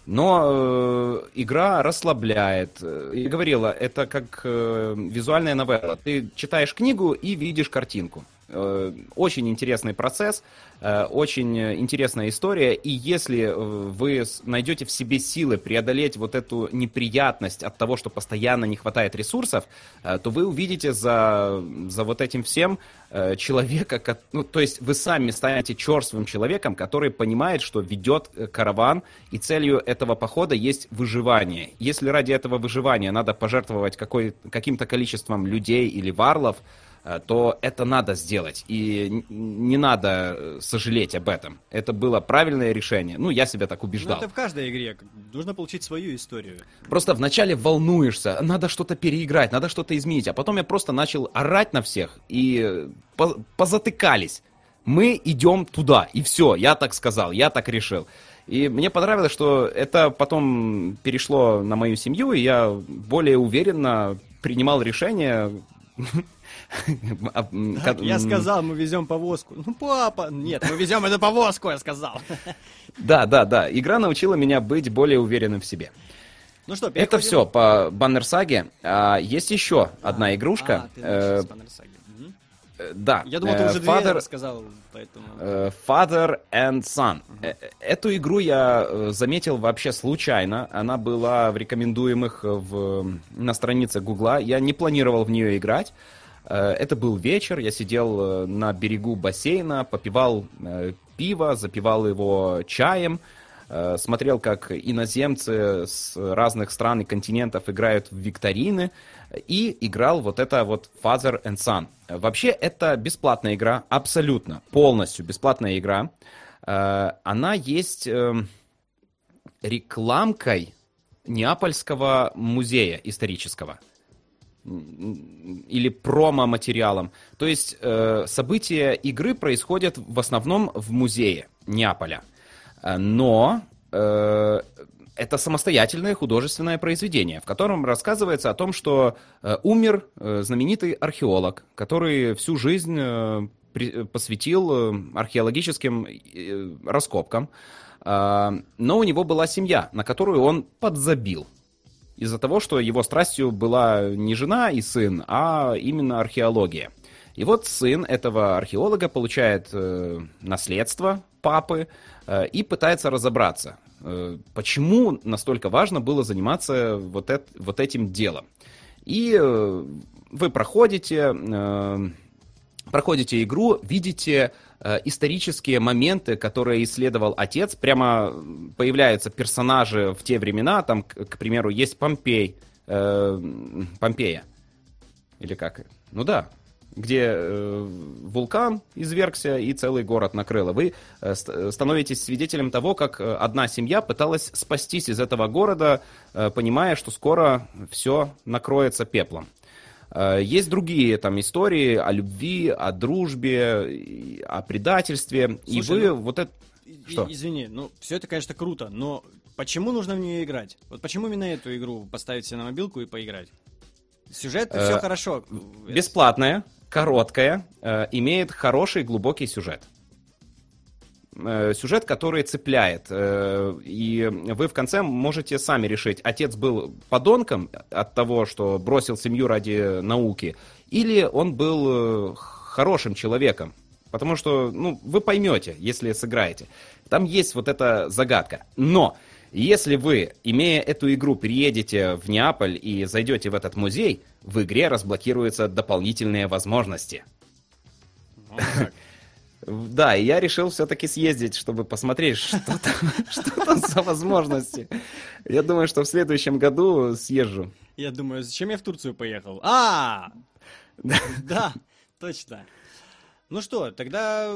Но э, игра расслабляет. Я говорила, это как э, визуальная новелла. Ты читаешь книгу и видишь картинку. Э, очень интересный процесс, э, очень интересная история. И если э, вы найдете в себе силы преодолеть вот эту неприятность от того, что постоянно не хватает ресурсов, то вы увидите за, за вот этим всем человека, ну, то есть вы сами станете черствым человеком, который понимает, что ведет караван, и целью этого похода есть выживание. Если ради этого выживания надо пожертвовать какой, каким-то количеством людей или варлов, то это надо сделать. И не надо э, сожалеть об этом. Это было правильное решение. Ну, я себя так Ну, убеждал. это в каждой игре. Нужно получить свою историю. Просто вначале волнуешься, надо что-то переиграть, надо что-то изменить, а потом я просто начал орать на всех и э, по- позатыкались. Мы идем туда, и все, я так сказал, я так решил. И мне понравилось, что это потом перешло на мою семью, и я более уверенно принимал решение. А, Я сказал, мы везем повозку. Ну, папа, нет, мы везем эту повозку, я сказал. Да, да, да. Игра научила меня быть более уверенным в себе. Ну что, Это все по Баннер Саге. А, есть еще одна игрушка. А, ты Э, э, да. Я думал, ты э, уже две Father, рассказал, поэтому... Father and Son. Э, Эту игру я заметил вообще случайно. Она была в рекомендуемых в, на странице Гугла. Я не планировал в нее играть. Э, Это был вечер, я сидел э, на берегу бассейна, попивал э, пиво, запивал его чаем, смотрел, как иноземцы с разных стран и континентов играют в викторины, и играл вот это вот Father and Son. Вообще, это бесплатная игра, абсолютно, полностью бесплатная игра. Она есть эм, рекламкой Неапольского музея исторического или промо-материалом. То есть э, события игры происходят в основном в музее Неаполя. Э, Но э, это самостоятельное художественное произведение, в котором рассказывается о том, что умер знаменитый археолог, который всю жизнь посвятил археологическим раскопкам. Но у него была семья, на которую он подзабил из-за того, что его страстью была не жена и сын, а именно археология. И вот сын этого археолога получает э, наследство папы э, и пытается разобраться, э, почему настолько важно было заниматься вот, эт- вот этим делом. И э, вы проходите, э, проходите игру, видите исторические моменты, которые исследовал отец. Прямо появляются персонажи в те времена. Там, к, примеру, есть Помпей. э, Помпея. Или как? Ну да. Где э, вулкан извергся и целый город накрыло. Вы э, ст- становитесь свидетелем того, как э, одна семья пыталась спастись из этого города, э, понимая, что скоро все накроется пеплом. Э, Есть другие там истории о любви, о дружбе, и о предательстве. и Слушай, вы ну, вот это... И- Что? Извини, ну, все это, конечно, круто, но почему нужно в нее играть? Вот почему именно эту игру поставить себе на мобилку и поиграть? Сюжет, Э, все хорошо. Бесплатная, короткая, э, имеет хороший глубокий сюжет. Э, Сюжет, который цепляет. э, И вы в конце можете сами решить, отец был подонком от того, что бросил семью ради науки, или он был э, хорошим человеком. Потому что, ну, вы поймете, если сыграете. Там есть вот эта загадка. Но если вы, имея эту игру, переедете в Неаполь и зайдете в этот музей, в игре разблокируются дополнительные возможности. Ну, как? Да, и я решил все-таки съездить, чтобы посмотреть, что там, что там за возможности. Я думаю, что в следующем году съезжу. Я думаю, зачем я в Турцию поехал? А, да, точно. Ну что, тогда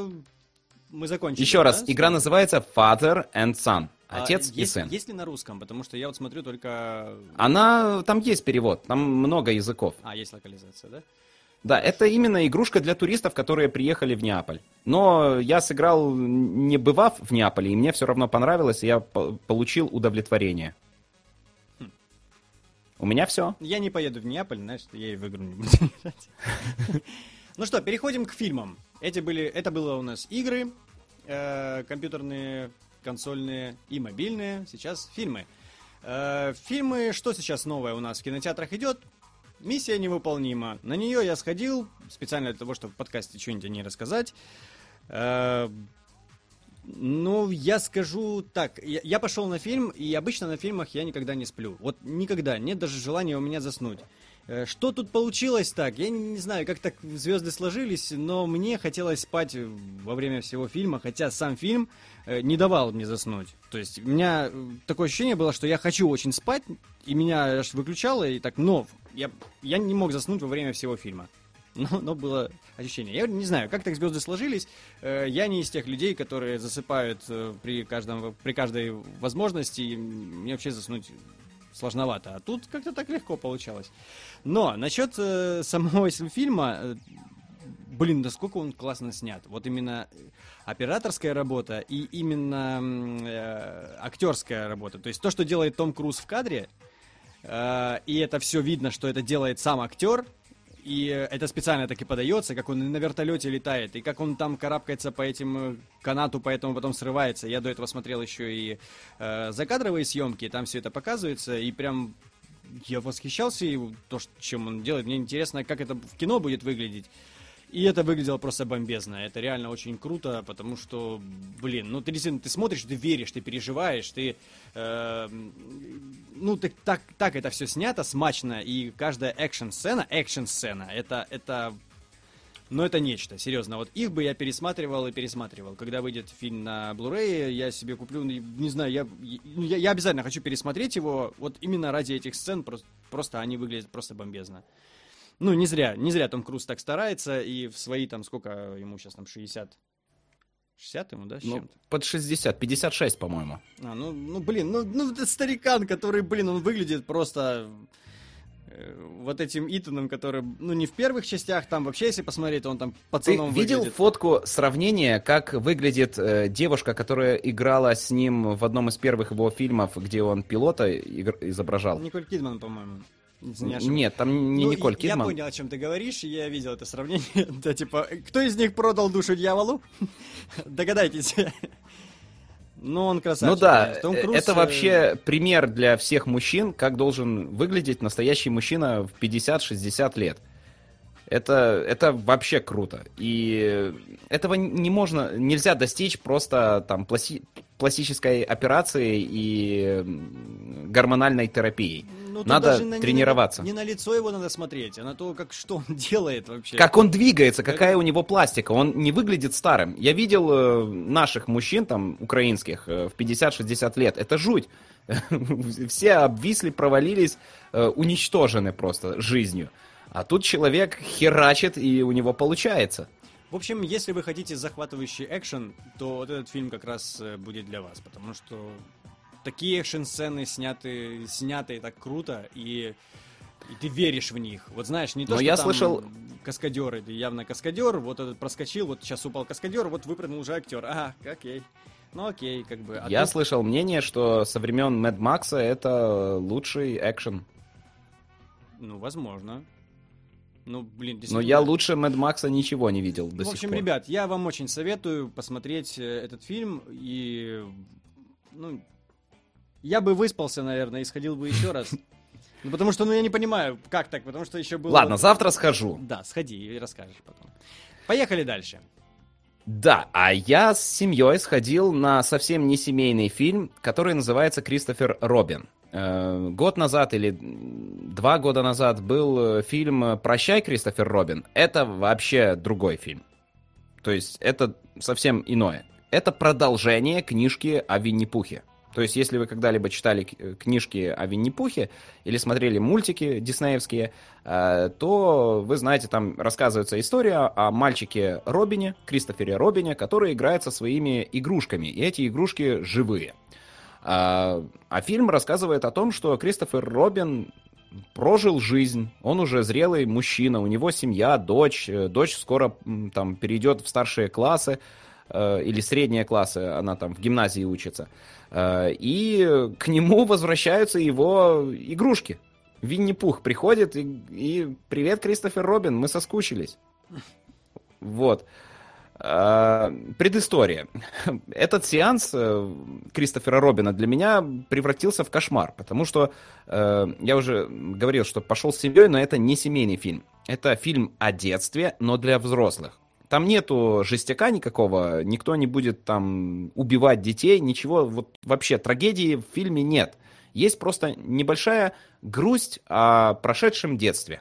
мы закончили. Еще раз, игра называется Father and Son. А Отец и сын. Есть ли на русском? Потому что я вот смотрю только... Она, там есть перевод, там много языков. А, есть локализация, да? Да, это именно игрушка для туристов, которые приехали в Неаполь. Но я сыграл, не бывав в Неаполе, и мне все равно понравилось, и я получил удовлетворение. Хм. У меня все. Я не поеду в Неаполь, значит, я и в игру не буду играть. Ну что, переходим к фильмам. Эти были, это было у нас игры, э, компьютерные, консольные и мобильные. Сейчас фильмы. Э, фильмы, что сейчас новое у нас в кинотеатрах идет? Миссия невыполнима. На нее я сходил специально для того, чтобы в подкасте что-нибудь о ней рассказать. Э, ну, я скажу так. Я, я пошел на фильм, и обычно на фильмах я никогда не сплю. Вот никогда. Нет даже желания у меня заснуть. Э, что тут получилось так? Я не знаю, как так звезды сложились, но мне хотелось спать во время всего фильма, хотя сам фильм э, не давал мне заснуть. То есть у меня такое ощущение было, что я хочу очень спать, и меня аж выключало, и так, но я, я не мог заснуть во время всего фильма. Но, но было ощущение. Я не знаю, как так звезды сложились. Я не из тех людей, которые засыпают при, каждом, при каждой возможности. И мне вообще заснуть сложновато. А тут как-то так легко получалось. Но насчет э, самого фильма, э, блин, насколько он классно снят. Вот именно операторская работа и именно э, актерская работа. То есть то, что делает Том Круз в кадре, э, и это все видно, что это делает сам актер, и это специально так и подается, как он на вертолете летает, и как он там карабкается по этим э, канату, поэтому потом срывается. Я до этого смотрел еще и э, закадровые съемки, там все это показывается, и прям я восхищался и то, чем он делает. Мне интересно, как это в кино будет выглядеть. И это выглядело просто бомбезно. Это реально очень круто, потому что, блин, ну ты действительно ты смотришь, ты веришь, ты переживаешь, ты. Э, ну, ты, так, так это все снято, смачно, и каждая экшн-сцена, экшн-сцена, это, это но это нечто, серьезно. Вот их бы я пересматривал и пересматривал. Когда выйдет фильм на Blu-ray, я себе куплю, ну, не знаю, я, я, я обязательно хочу пересмотреть его, вот именно ради этих сцен, просто, просто они выглядят просто бомбезно. Ну, не зря, не зря Том Круз так старается, и в свои там, сколько ему сейчас там, 60, 60 ему, да, с ну, чем-то? под 60, 56, по-моему. А, ну, ну, блин, ну, ну, это старикан, который, блин, он выглядит просто Э, вот этим Итаном, который, ну, не в первых частях, там вообще, если посмотреть, он там пацаном Ты видел выглядит. фотку сравнения, как выглядит э, девушка, которая играла с ним в одном из первых его фильмов, где он пилота игр- изображал? Николь Кидман, по-моему. Не Нет, там не ну, Николь Кидман. Я понял, о чем ты говоришь, я видел это сравнение. да, типа, кто из них продал душу дьяволу? Догадайтесь. Ну, он красавчик. Ну да, Круз... это э, вообще пример для всех мужчин, как должен выглядеть настоящий мужчина в 50-60 лет. Это, это вообще круто. И этого не можно, нельзя достичь просто там пласти, пластической операцией и гормональной терапией. Ну, надо на, тренироваться. Не на, не на лицо его надо смотреть, а на то, как что он делает вообще. Как он двигается, как... какая у него пластика. Он не выглядит старым. Я видел э, наших мужчин, там, украинских, э, в 50-60 лет. Это жуть. Все обвисли, провалились, э, уничтожены просто жизнью. А тут человек херачит, и у него получается. В общем, если вы хотите захватывающий экшен, то вот этот фильм как раз э, будет для вас, потому что такие экшн-сцены сняты, сняты так круто, и, и ты веришь в них. Вот знаешь, не то, Но что я там слышал... каскадеры, явно каскадер, вот этот проскочил, вот сейчас упал каскадер, вот выпрыгнул уже актер. Ага, окей. Ну окей, как бы. А я тут... слышал мнение, что со времен Мэд Макса это лучший экшен. Ну, возможно. Ну, блин, Но я лучше Мэд Макса ничего не видел до В общем, сих пор. ребят, я вам очень советую посмотреть э, этот фильм и... Ну, я бы выспался, наверное, и сходил бы еще раз. Ну, потому что, ну, я не понимаю, как так, потому что еще было... Ладно, завтра схожу. Да, сходи и расскажешь потом. Поехали дальше. Да, а я с семьей сходил на совсем не семейный фильм, который называется «Кристофер Робин». Э, год назад или два года назад был э, фильм «Прощай, Кристофер Робин». Это вообще другой фильм. То есть это совсем иное. Это продолжение книжки о Винни-Пухе. То есть, если вы когда-либо читали э, книжки о Винни-Пухе или смотрели мультики диснеевские, э, то вы знаете, там рассказывается история о мальчике Робине, Кристофере Робине, который играет со своими игрушками, и эти игрушки живые. А, а фильм рассказывает о том, что Кристофер Робин прожил жизнь, он уже зрелый мужчина, у него семья, дочь, э, дочь скоро там перейдет в старшие классы, или средние классы, она там в гимназии учится. Э, и к нему возвращаются его игрушки. Винни-Пух приходит и, и «Привет, Кристофер Робин, мы соскучились». Вот. А, предыстория. Этот сеанс э, Кристофера Робина для меня превратился в кошмар, потому что э, я уже говорил, что пошел с семьей, но это не семейный фильм. Это фильм о детстве, но для взрослых. Там нету жестяка никакого, никто не будет там убивать детей, ничего, вот вообще трагедии в фильме нет. Есть просто небольшая грусть о прошедшем детстве.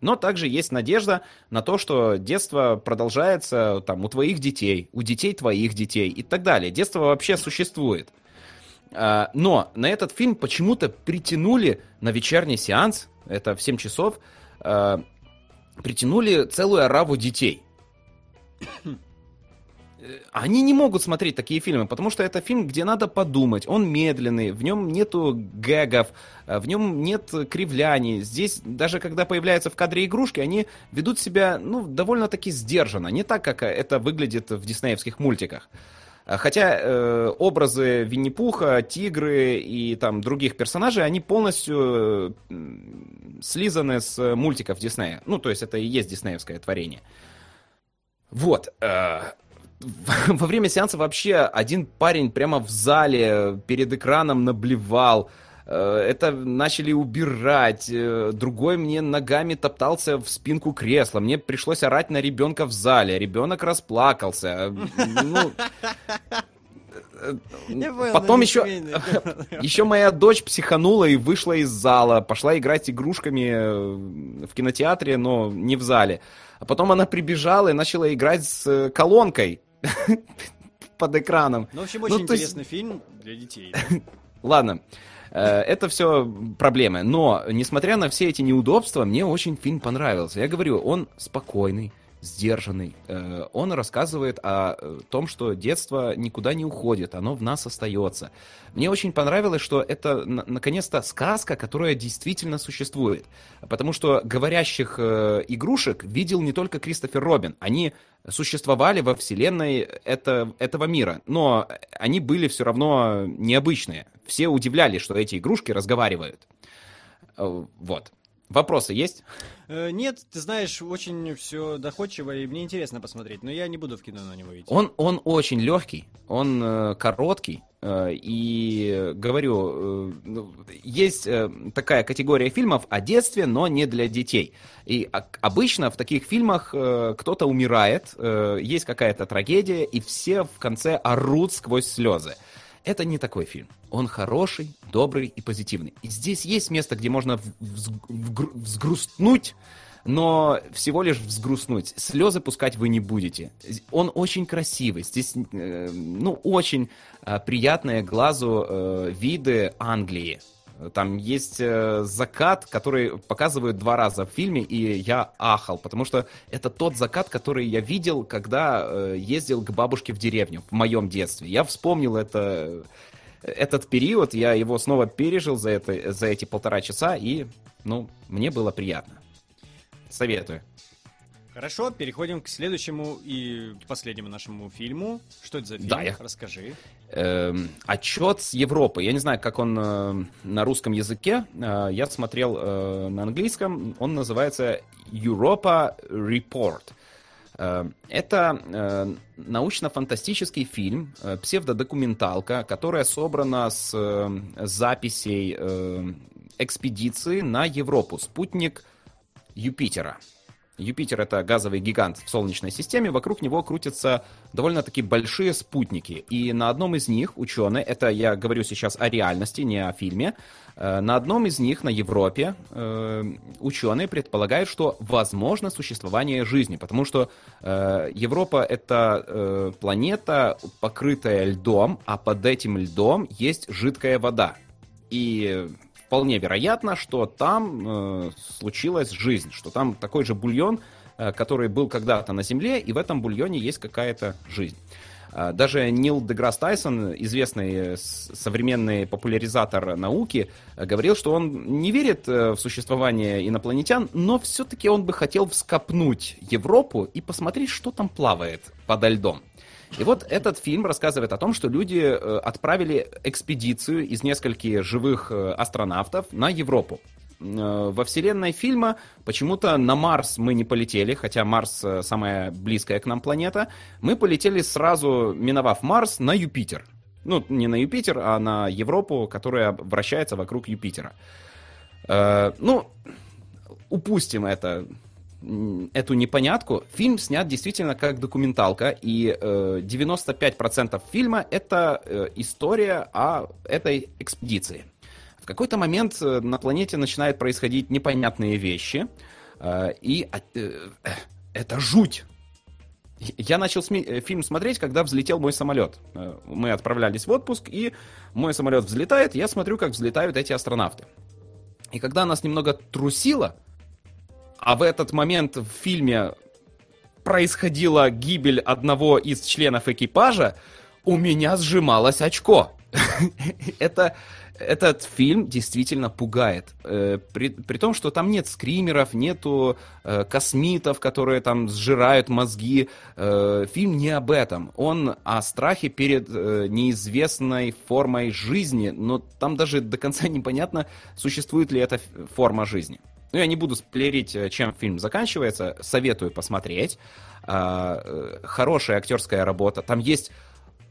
Но также есть надежда на то, что детство продолжается там, у твоих детей, у детей твоих детей и так далее. Детство вообще существует. А, но на этот фильм почему-то притянули на вечерний сеанс, это в 7 часов, а, притянули целую ораву детей. Э, они не могут смотреть такие фильмы, потому что это фильм, где надо подумать. Он медленный, в нем нету гэгов, э, в нем нет кривляний. Здесь, даже когда появляются в кадре игрушки, они ведут себя, ну, довольно-таки сдержанно. Не так, как это выглядит в диснеевских мультиках. Э, хотя э, образы Винни-Пуха, Тигры и там других персонажей, они полностью э, слизаны с мультиков Диснея. Ну, то есть это и есть диснеевское творение. Вот. Э, во время сеанса вообще один парень прямо в зале перед экраном наблевал. Э, это начали убирать. Э, другой мне ногами топтался в спинку кресла. Мне пришлось орать на ребенка в зале. Ребенок расплакался. Ну, понял, Потом еще, еще моя дочь психанула и вышла из зала, пошла играть игрушками в кинотеатре, но не в зале. А потом она прибежала и начала играть с колонкой. под экраном. Ну, в общем, очень ну, интересный есть... фильм для детей. Ладно. Э, это все проблемы. Но, несмотря на все эти неудобства, мне очень фильм понравился. Я говорю, он спокойный, сдержанный. Э, он рассказывает о э, том, что детство никуда не уходит, оно в нас остается. Мне очень понравилось, что это наконец-то сказка, которая действительно существует. Потому что говорящих э, игрушек видел не только Кристофер Робин. Они существовали во вселенной это, этого мира. Но они были все равно необычные. Все удивлялись, что эти игрушки разговаривают. Вот. Вопросы есть? Э, нет, ты знаешь, очень все доходчиво, и мне интересно посмотреть, но я не буду в кино на него идти. Он, он очень легкий, он э, короткий, э, и говорю, э, ну, есть э, такая категория фильмов о детстве, но не для детей. И а, обычно в таких фильмах э, кто-то умирает, э, есть какая-то трагедия, и все в конце орут сквозь слезы. Это не такой фильм. Он хороший, добрый и позитивный. И здесь есть место, где можно взгрустнуть, но всего лишь взгрустнуть. Слезы пускать вы не будете. Он очень красивый. Здесь, э, ну, очень э, приятные глазу э, виды Англии. Там есть э, закат, который показывают два раза в фильме, и я ахал, потому что это тот закат, который я видел, когда э, ездил к бабушке в деревню в моем детстве. Я вспомнил это, этот период, я его снова пережил за, это, за эти полтора часа, и, ну, мне было приятно. Советую. Хорошо, переходим к следующему и последнему нашему фильму. Что это за фильм? Да, я... Расскажи. Эм, отчет с Европы. Я не знаю, как он э, на русском языке. Э, я смотрел э, на английском. Он называется Europa Report. Э, это э, научно-фантастический фильм, э, псевдодокументалка, которая собрана с э, записей э, экспедиции на Европу. Спутник Юпитера. Юпитер это газовый гигант в Солнечной системе, вокруг него крутятся довольно-таки большие спутники. И на одном из них ученые, это я говорю сейчас о реальности, не о фильме, э, на одном из них, на Европе, э, ученые предполагают, что возможно существование жизни, потому что э, Европа это планета, покрытая льдом, а под этим льдом есть жидкая вода. И вполне вероятно, что там э, случилась жизнь, что там такой же бульон, э, который был когда-то на Земле, и в этом бульоне есть какая-то жизнь. Э, даже Нил Деграсс Тайсон, известный современный популяризатор науки, э, говорил, что он не верит э, в существование инопланетян, но все-таки он бы хотел вскопнуть Европу и посмотреть, что там плавает подо льдом. И вот этот фильм рассказывает о том, что люди э, отправили экспедицию из нескольких живых э, астронавтов на Европу. Э, во вселенной фильма почему-то на Марс мы не полетели, хотя Марс самая близкая к нам планета. Мы полетели сразу, миновав Марс, на Юпитер. Ну, не на Юпитер, а на Европу, которая вращается вокруг Юпитера. Ну, упустим это эту непонятку. Фильм снят действительно как документалка, и э, 95% фильма это э, история о этой экспедиции. В какой-то момент э, на планете начинают происходить непонятные вещи, э, и э, э, это жуть. Я начал э, фильм смотреть, когда взлетел мой самолет. Мы отправлялись в отпуск, и мой самолет взлетает, я смотрю, как взлетают эти астронавты. И когда нас немного трусило, а в этот момент в фильме происходила гибель одного из членов экипажа, у меня сжималось очко. Это этот фильм действительно пугает. Э, при, при том, что там нет скримеров, нету э, космитов, которые там сжирают мозги. Э, фильм не об этом. Он о страхе перед э, неизвестной формой жизни, но там даже до конца непонятно, существует ли эта форма жизни. Ну, я не буду сплерить, э, чем фильм заканчивается. Советую посмотреть. А, э, хорошая актерская работа. Там есть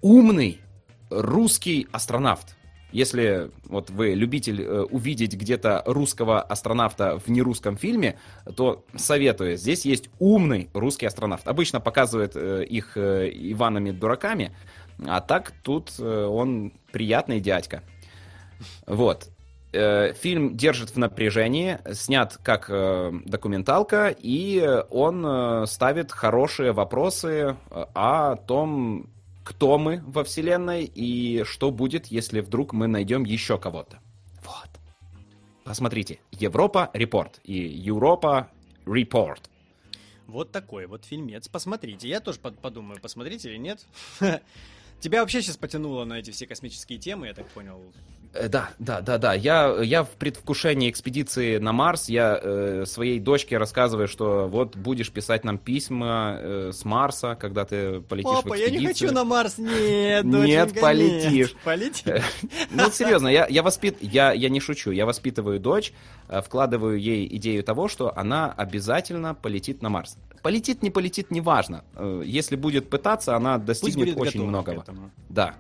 умный русский астронавт. Если вот вы любитель э, увидеть где-то русского астронавта в нерусском фильме, то советую. Здесь есть умный русский астронавт. Обычно показывают их Иванами-дураками, а так тут он приятный дядька. Вот. Э, фильм держит в напряжении, снят как э, документалка, и он э, ставит хорошие вопросы о том, кто мы во Вселенной и что будет, если вдруг мы найдем еще кого-то. Вот. Посмотрите. Европа Репорт и Европа Репорт. Вот такой вот фильмец. Посмотрите. Я тоже подумаю, посмотреть или нет. Тебя вообще сейчас потянуло на эти все космические темы, я так понял. Э, да, да, да, да. Я, я в предвкушении экспедиции на Марс. Я э, своей дочке рассказываю, что вот будешь писать нам письма э, с Марса, когда ты полетишь Папа, в экспедицию. я не хочу на Марс. Нет, Нет, полетишь. Нет. Полетишь? Ну, серьезно, я, я, воспит... я, я не шучу. Я воспитываю дочь, э, вкладываю ей идею того, что она обязательно полетит на Марс. Полетит, не полетит, неважно. Э, если будет пытаться, она достигнет очень многого. Да,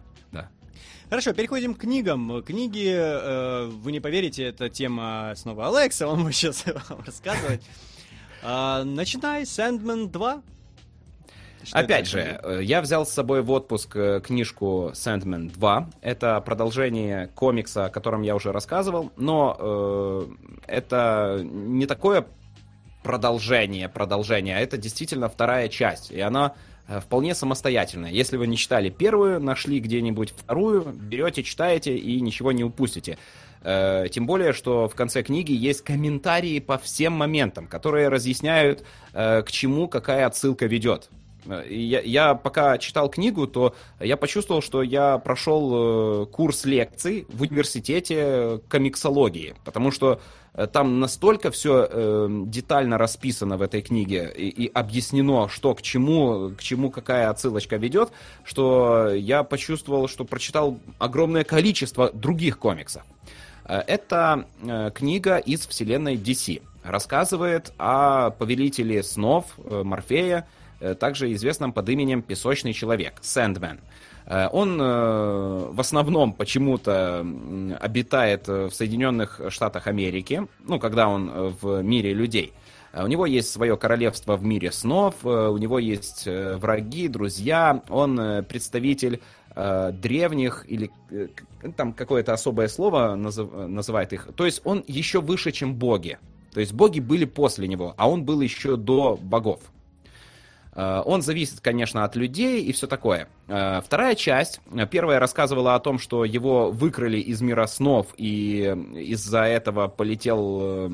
Хорошо, переходим к книгам. Книги, э, вы не поверите, это тема снова Алекса, он будет сейчас вам рассказывать. А, начинай, Сэндмен 2. Что Опять же, э, я взял с собой в отпуск э, книжку Sandman 2. Это продолжение комикса, о котором я уже рассказывал, но э, это не такое продолжение, продолжение, а это действительно вторая часть. И она Э, вполне самостоятельная. Если вы не читали первую, нашли где-нибудь вторую, берете, читаете и ничего не упустите. Э, тем более, что в конце книги есть комментарии по всем моментам, которые разъясняют, э, к чему какая отсылка ведет. Я, я пока читал книгу, то я почувствовал, что я прошел курс лекций в университете комиксологии, потому что Э, там настолько все э, детально расписано в этой книге и, и объяснено, что к чему, к чему какая отсылочка ведет, что я почувствовал, что прочитал огромное количество других комиксов. Э, это э, книга из вселенной DC. Рассказывает о повелителе снов э, Морфея, э, также известном под именем Песочный человек, Сэндмен. Э, он э, в основном почему-то обитает в Соединенных Штатах Америки, ну, когда он в мире людей. У него есть свое королевство в мире снов, у него есть враги, друзья, он представитель древних или там какое-то особое слово называет их. То есть он еще выше, чем боги. То есть боги были после него, а он был еще до богов. Э, он зависит, конечно, от людей и все такое. Э, вторая часть, первая рассказывала о том, что его выкрали из мира снов, и из-за этого полетел, э,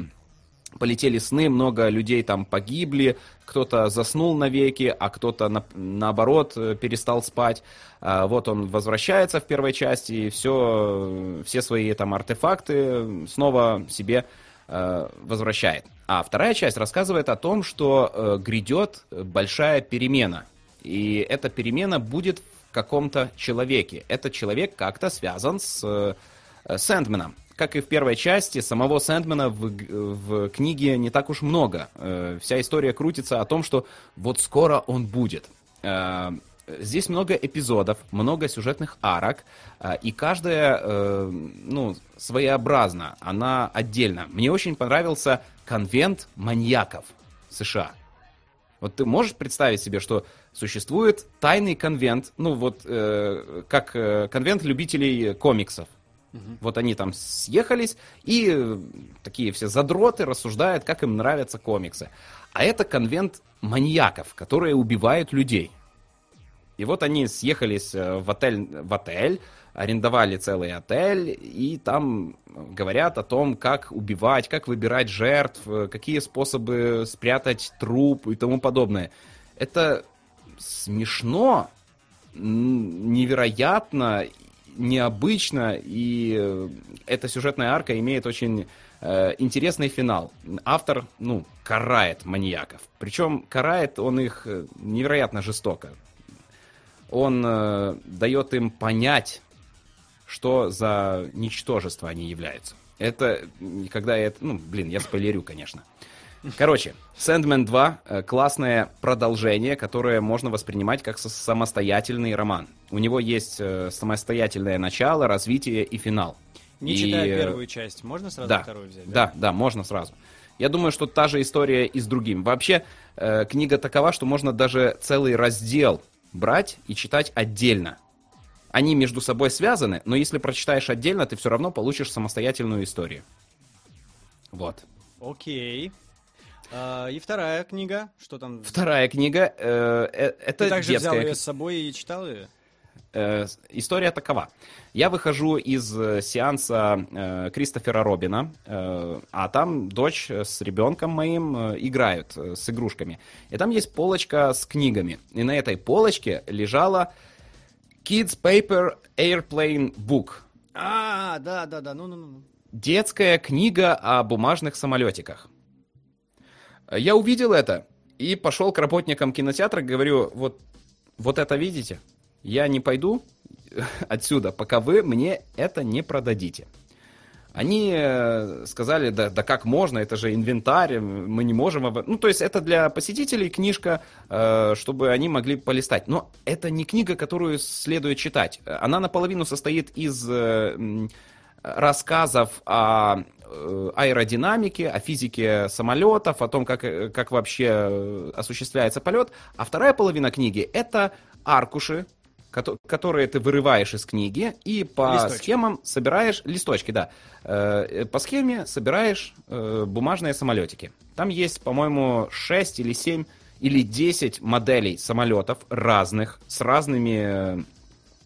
полетели сны, много людей там погибли, кто-то заснул навеки, а кто-то, на, наоборот, перестал спать. Вот он возвращается в первой части, и все, все свои там артефакты снова себе возвращает. А вторая часть рассказывает о том, что э, грядет большая перемена. И эта перемена будет в каком-то человеке. Этот человек как-то связан с э, Сэндменом. Как и в первой части, самого Сэндмена в, в книге не так уж много. Э, вся история крутится о том, что вот скоро он будет. Здесь много эпизодов, много сюжетных арок, а, и каждая, э, ну, своеобразна, она отдельно. Мне очень понравился конвент маньяков США. Вот ты можешь представить себе, что существует тайный конвент, ну вот э, как э, конвент любителей комиксов. Угу. Вот они там съехались и такие все задроты рассуждают, как им нравятся комиксы. А это конвент маньяков, которые убивают людей. И вот они съехались э, в отель, в отель, арендовали целый отель, и там говорят о том, как убивать, как выбирать жертв, э, какие способы спрятать труп и тому подобное. Это смешно, невероятно, необычно, и э, эта сюжетная арка имеет очень интересный финал. Автор, ну, карает маньяков. Причем карает он их невероятно жестоко он э, дает им понять, что за ничтожество они являются. Это, когда я... Ну, блин, я спойлерю, конечно. Короче, Sandman 2 э, классное продолжение, которое можно воспринимать как самостоятельный роман. У него есть э, самостоятельное начало, развитие и финал. Не и... читая э, первую часть, можно сразу да, вторую взять? Да? да, да, можно сразу. Я думаю, что та же история и с другим. Вообще, э, книга такова, что можно даже целый раздел брать и читать отдельно. Они между собой связаны, но если прочитаешь отдельно, ты все равно получишь самостоятельную историю. Вот. Окей. А, и вторая книга, что там? Вторая книга, э, э, это Ты также детская... взял ее с собой и читал ее? Э, история такова. Я выхожу из э, сеанса э, Кристофера Робина, э, а там дочь с ребенком моим э, играют э, с игрушками. И там есть полочка с книгами. И на этой полочке лежала Kids Paper Airplane Book. А, да, да, да, ну-ну-ну. Детская книга о бумажных самолетиках. Я увидел это и пошел к работникам кинотеатра, говорю, вот, вот это видите? Я не пойду отсюда, пока вы мне это не продадите. Они э, сказали, да, да как можно, это же инвентарь, мы не можем... Ну, то есть это для посетителей книжка, э, чтобы они могли полистать. Но это не книга, которую следует читать. Она наполовину состоит из э, рассказов о аэродинамике, о физике самолетов, о том, как, как вообще осуществляется полет. А вторая половина книги — это аркуши, которые ты вырываешь из книги и по листочки. схемам собираешь листочки, да. Э, по схеме собираешь э, бумажные самолетики. Там есть, по-моему, 6 или 7 или 10 моделей самолетов разных, с разными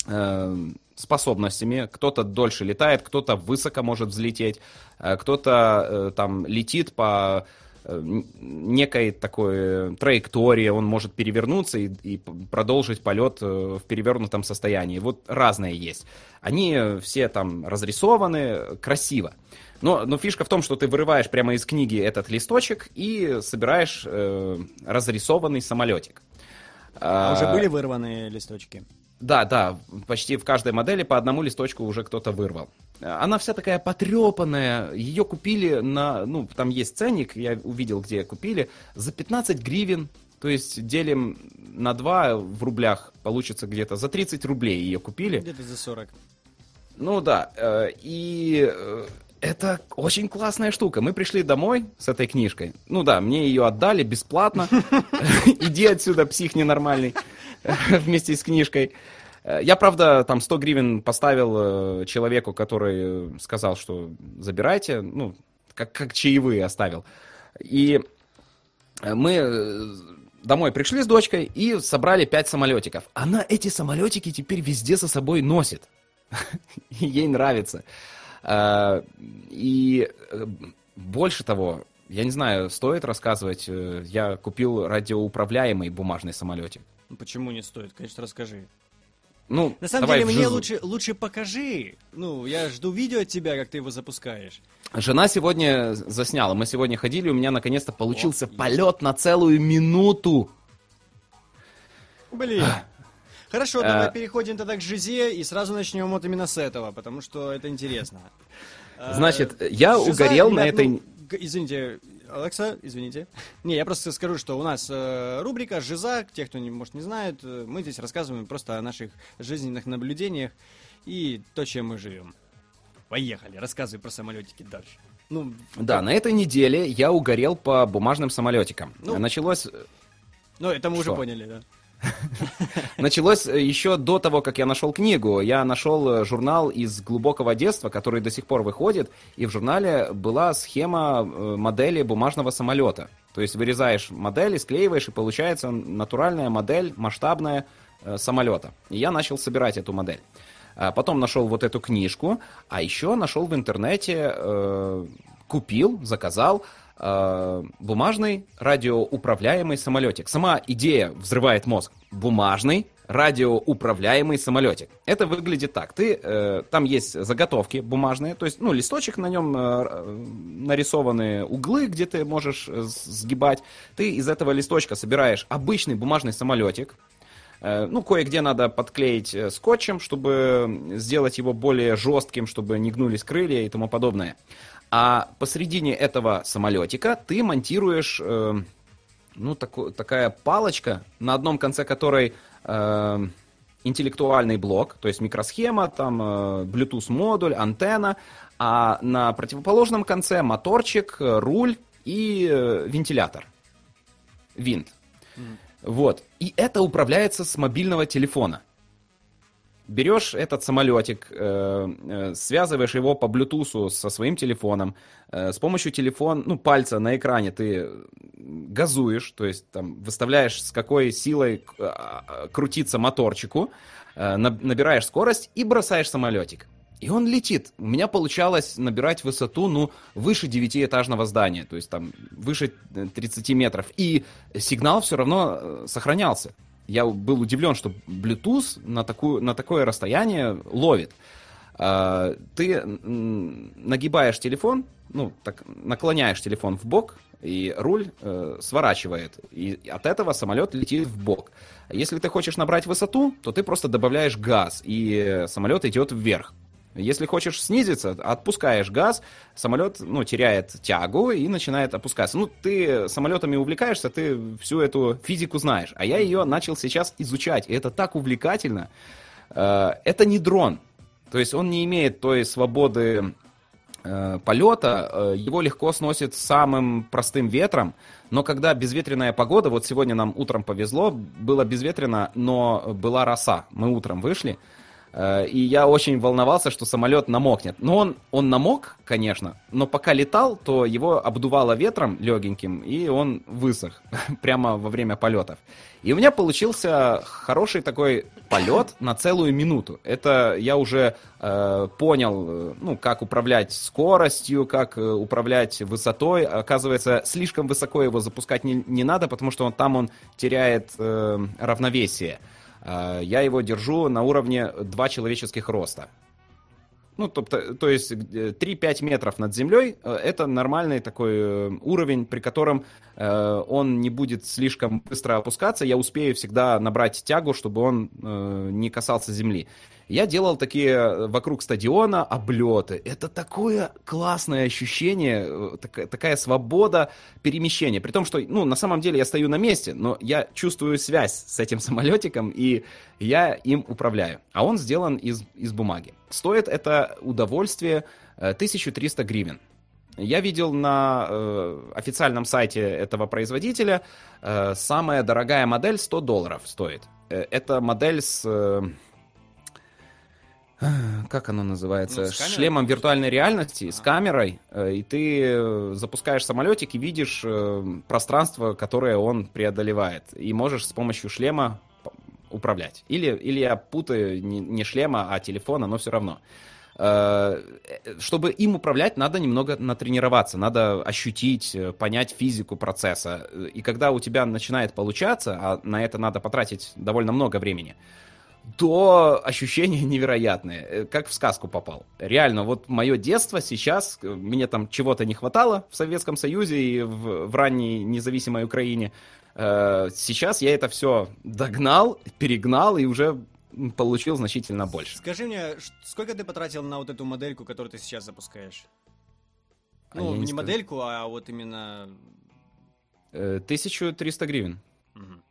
э, способностями. Кто-то дольше летает, кто-то высоко может взлететь, кто-то там летит по некой такой траектории, он может перевернуться и, и продолжить полет э, в перевернутом состоянии. Вот разные есть. Они все там разрисованы красиво. Но, но фишка в том, что ты вырываешь прямо из книги этот листочек и собираешь э, разрисованный самолетик. А уже были вырванные листочки? Да, да, почти в каждой модели по одному листочку уже кто-то вырвал. Она вся такая потрепанная, ее купили на, ну, там есть ценник, я увидел, где купили, за 15 гривен, то есть делим на 2 в рублях, получится где-то за 30 рублей ее купили. Где-то за 40. Ну да, э, и э, это очень классная штука. Мы пришли домой с этой книжкой. Ну да, мне ее отдали бесплатно. Иди отсюда, псих ненормальный, вместе с книжкой. Я, правда, там 100 гривен поставил э, человеку, который сказал, что забирайте, ну, как, как чаевые оставил. И мы э, домой пришли с дочкой и собрали 5 самолетиков. Она эти самолетики теперь везде со собой носит. Ей нравится. И э, больше того, я не знаю, стоит рассказывать, э, я купил радиоуправляемый бумажный самолетик. Ну, почему не стоит? Конечно, расскажи. Ну, На самом деле, мне жизнь... лучше, лучше покажи. Ну, я жду видео от тебя, как ты его запускаешь. Жена сегодня засняла. Мы сегодня ходили, у меня наконец-то получился О, полет на целую минуту. Блин. Хорошо, давай э, переходим тогда к Жизе и сразу начнем вот именно с этого, потому что это интересно. Значит, э, я угорел на этой... Ну, извините, Алекса, извините. Не, я просто скажу, что у нас э, рубрика «Жиза», те, кто, не, может, не знает, э, мы здесь рассказываем просто о наших жизненных наблюдениях и то, чем мы живем. Поехали, рассказывай про самолетики дальше. Ну, да, на этой неделе я угорел по бумажным самолетикам. Ну, Началось... Ну, это мы что? уже поняли, да. Началось э, еще до того, как я нашел книгу. Я нашел э, журнал из глубокого детства, который до сих пор выходит, и в журнале была схема э, модели бумажного самолета. То есть вырезаешь модель, склеиваешь, и получается натуральная модель, масштабная самолета. И я начал собирать эту модель. А потом нашел вот эту книжку, а еще нашел в интернете, купил, заказал э, бумажный радиоуправляемый самолетик. Сама идея взрывает мозг. Бумажный радиоуправляемый самолетик. Это выглядит так. Ты, э, там есть заготовки бумажные, то есть, ну, листочек на нем э, нарисованы углы, где ты можешь э, сгибать. Ты из этого листочка собираешь обычный бумажный самолетик, э, ну, кое-где надо подклеить э, скотчем, чтобы сделать его более жестким, чтобы не гнулись крылья и тому подобное. А посередине этого самолетика ты монтируешь, э, ну, таку, такая палочка, на одном конце которой э, интеллектуальный блок, то есть микросхема, там э, Bluetooth модуль, антенна, а на противоположном конце моторчик, руль и э, вентилятор, винт. Mm. Вот. И это управляется с мобильного телефона берешь этот самолетик, э, э, связываешь его по Bluetooth со своим телефоном, э, с помощью телефона, ну, пальца на экране ты газуешь, то есть там выставляешь, с какой силой э, крутиться моторчику, э, набираешь скорость и бросаешь самолетик. И он летит. У меня получалось набирать высоту, ну, выше девятиэтажного здания, то есть там выше 30 метров. И сигнал все равно сохранялся я был удивлен, что Bluetooth на, такую, на такое расстояние ловит. А, ты нагибаешь телефон, ну, так, наклоняешь телефон в бок, и руль э, сворачивает. И от этого самолет летит в бок. Если ты хочешь набрать высоту, то ты просто добавляешь газ, и самолет идет вверх. Если хочешь снизиться, отпускаешь газ, самолет ну, теряет тягу и начинает опускаться. Ну, ты самолетами увлекаешься, ты всю эту физику знаешь. А я ее начал сейчас изучать. И это так увлекательно. Э, это не дрон. То есть он не имеет той свободы э, полета, э, его легко сносит самым простым ветром, но когда безветренная погода, вот сегодня нам утром повезло, было безветренно, но была роса, мы утром вышли, и я очень волновался, что самолет намокнет. Но он, он намок, конечно, но пока летал, то его обдувало ветром легеньким, и он высох прямо во время полетов. И у меня получился хороший такой полет на целую минуту. Это я уже э, понял, э, ну, как управлять скоростью, как э, управлять высотой. Оказывается, слишком высоко его запускать не, не надо, потому что он, там он теряет э, равновесие. А, я его держу на уровне 2 человеческих роста. Ну, то, то есть 3-5 э, метров над землей э, это нормальный такой э, уровень, при котором э, он не будет слишком быстро опускаться. Я успею всегда набрать тягу, чтобы он э, не касался земли. Я делал такие э, вокруг стадиона облеты. Это такое классное ощущение, э, такая, такая свобода перемещения. При том, что, ну, на самом деле я стою на месте, но я чувствую связь с этим самолетиком, и я им управляю. А он сделан из, из бумаги. Стоит это удовольствие 1300 э, гривен. Я видел на э, официальном сайте этого производителя, э, самая дорогая модель 100 долларов стоит. Э, это модель с... Э, как оно называется? Ну, с, шлемом виртуальной реальности, а. с камерой. Э, и ты э, запускаешь самолетик и видишь э, пространство, которое он преодолевает. И можешь с помощью шлема управлять. Или, или я путаю не, шлема, а телефона, но все равно. Чтобы им управлять, надо немного натренироваться, надо ощутить, понять физику процесса. И когда у тебя начинает получаться, а на это надо потратить довольно много времени, то ощущения невероятные, э, как в сказку попал. Реально, вот мое детство сейчас, мне там чего-то не хватало в Советском Союзе и в, в ранней независимой Украине. Сейчас я это все догнал, перегнал и уже получил значительно больше. Скажи мне, сколько ты потратил на вот эту модельку, которую ты сейчас запускаешь? А ну, не, не модельку, а вот именно... 1300 э, гривен. Угу.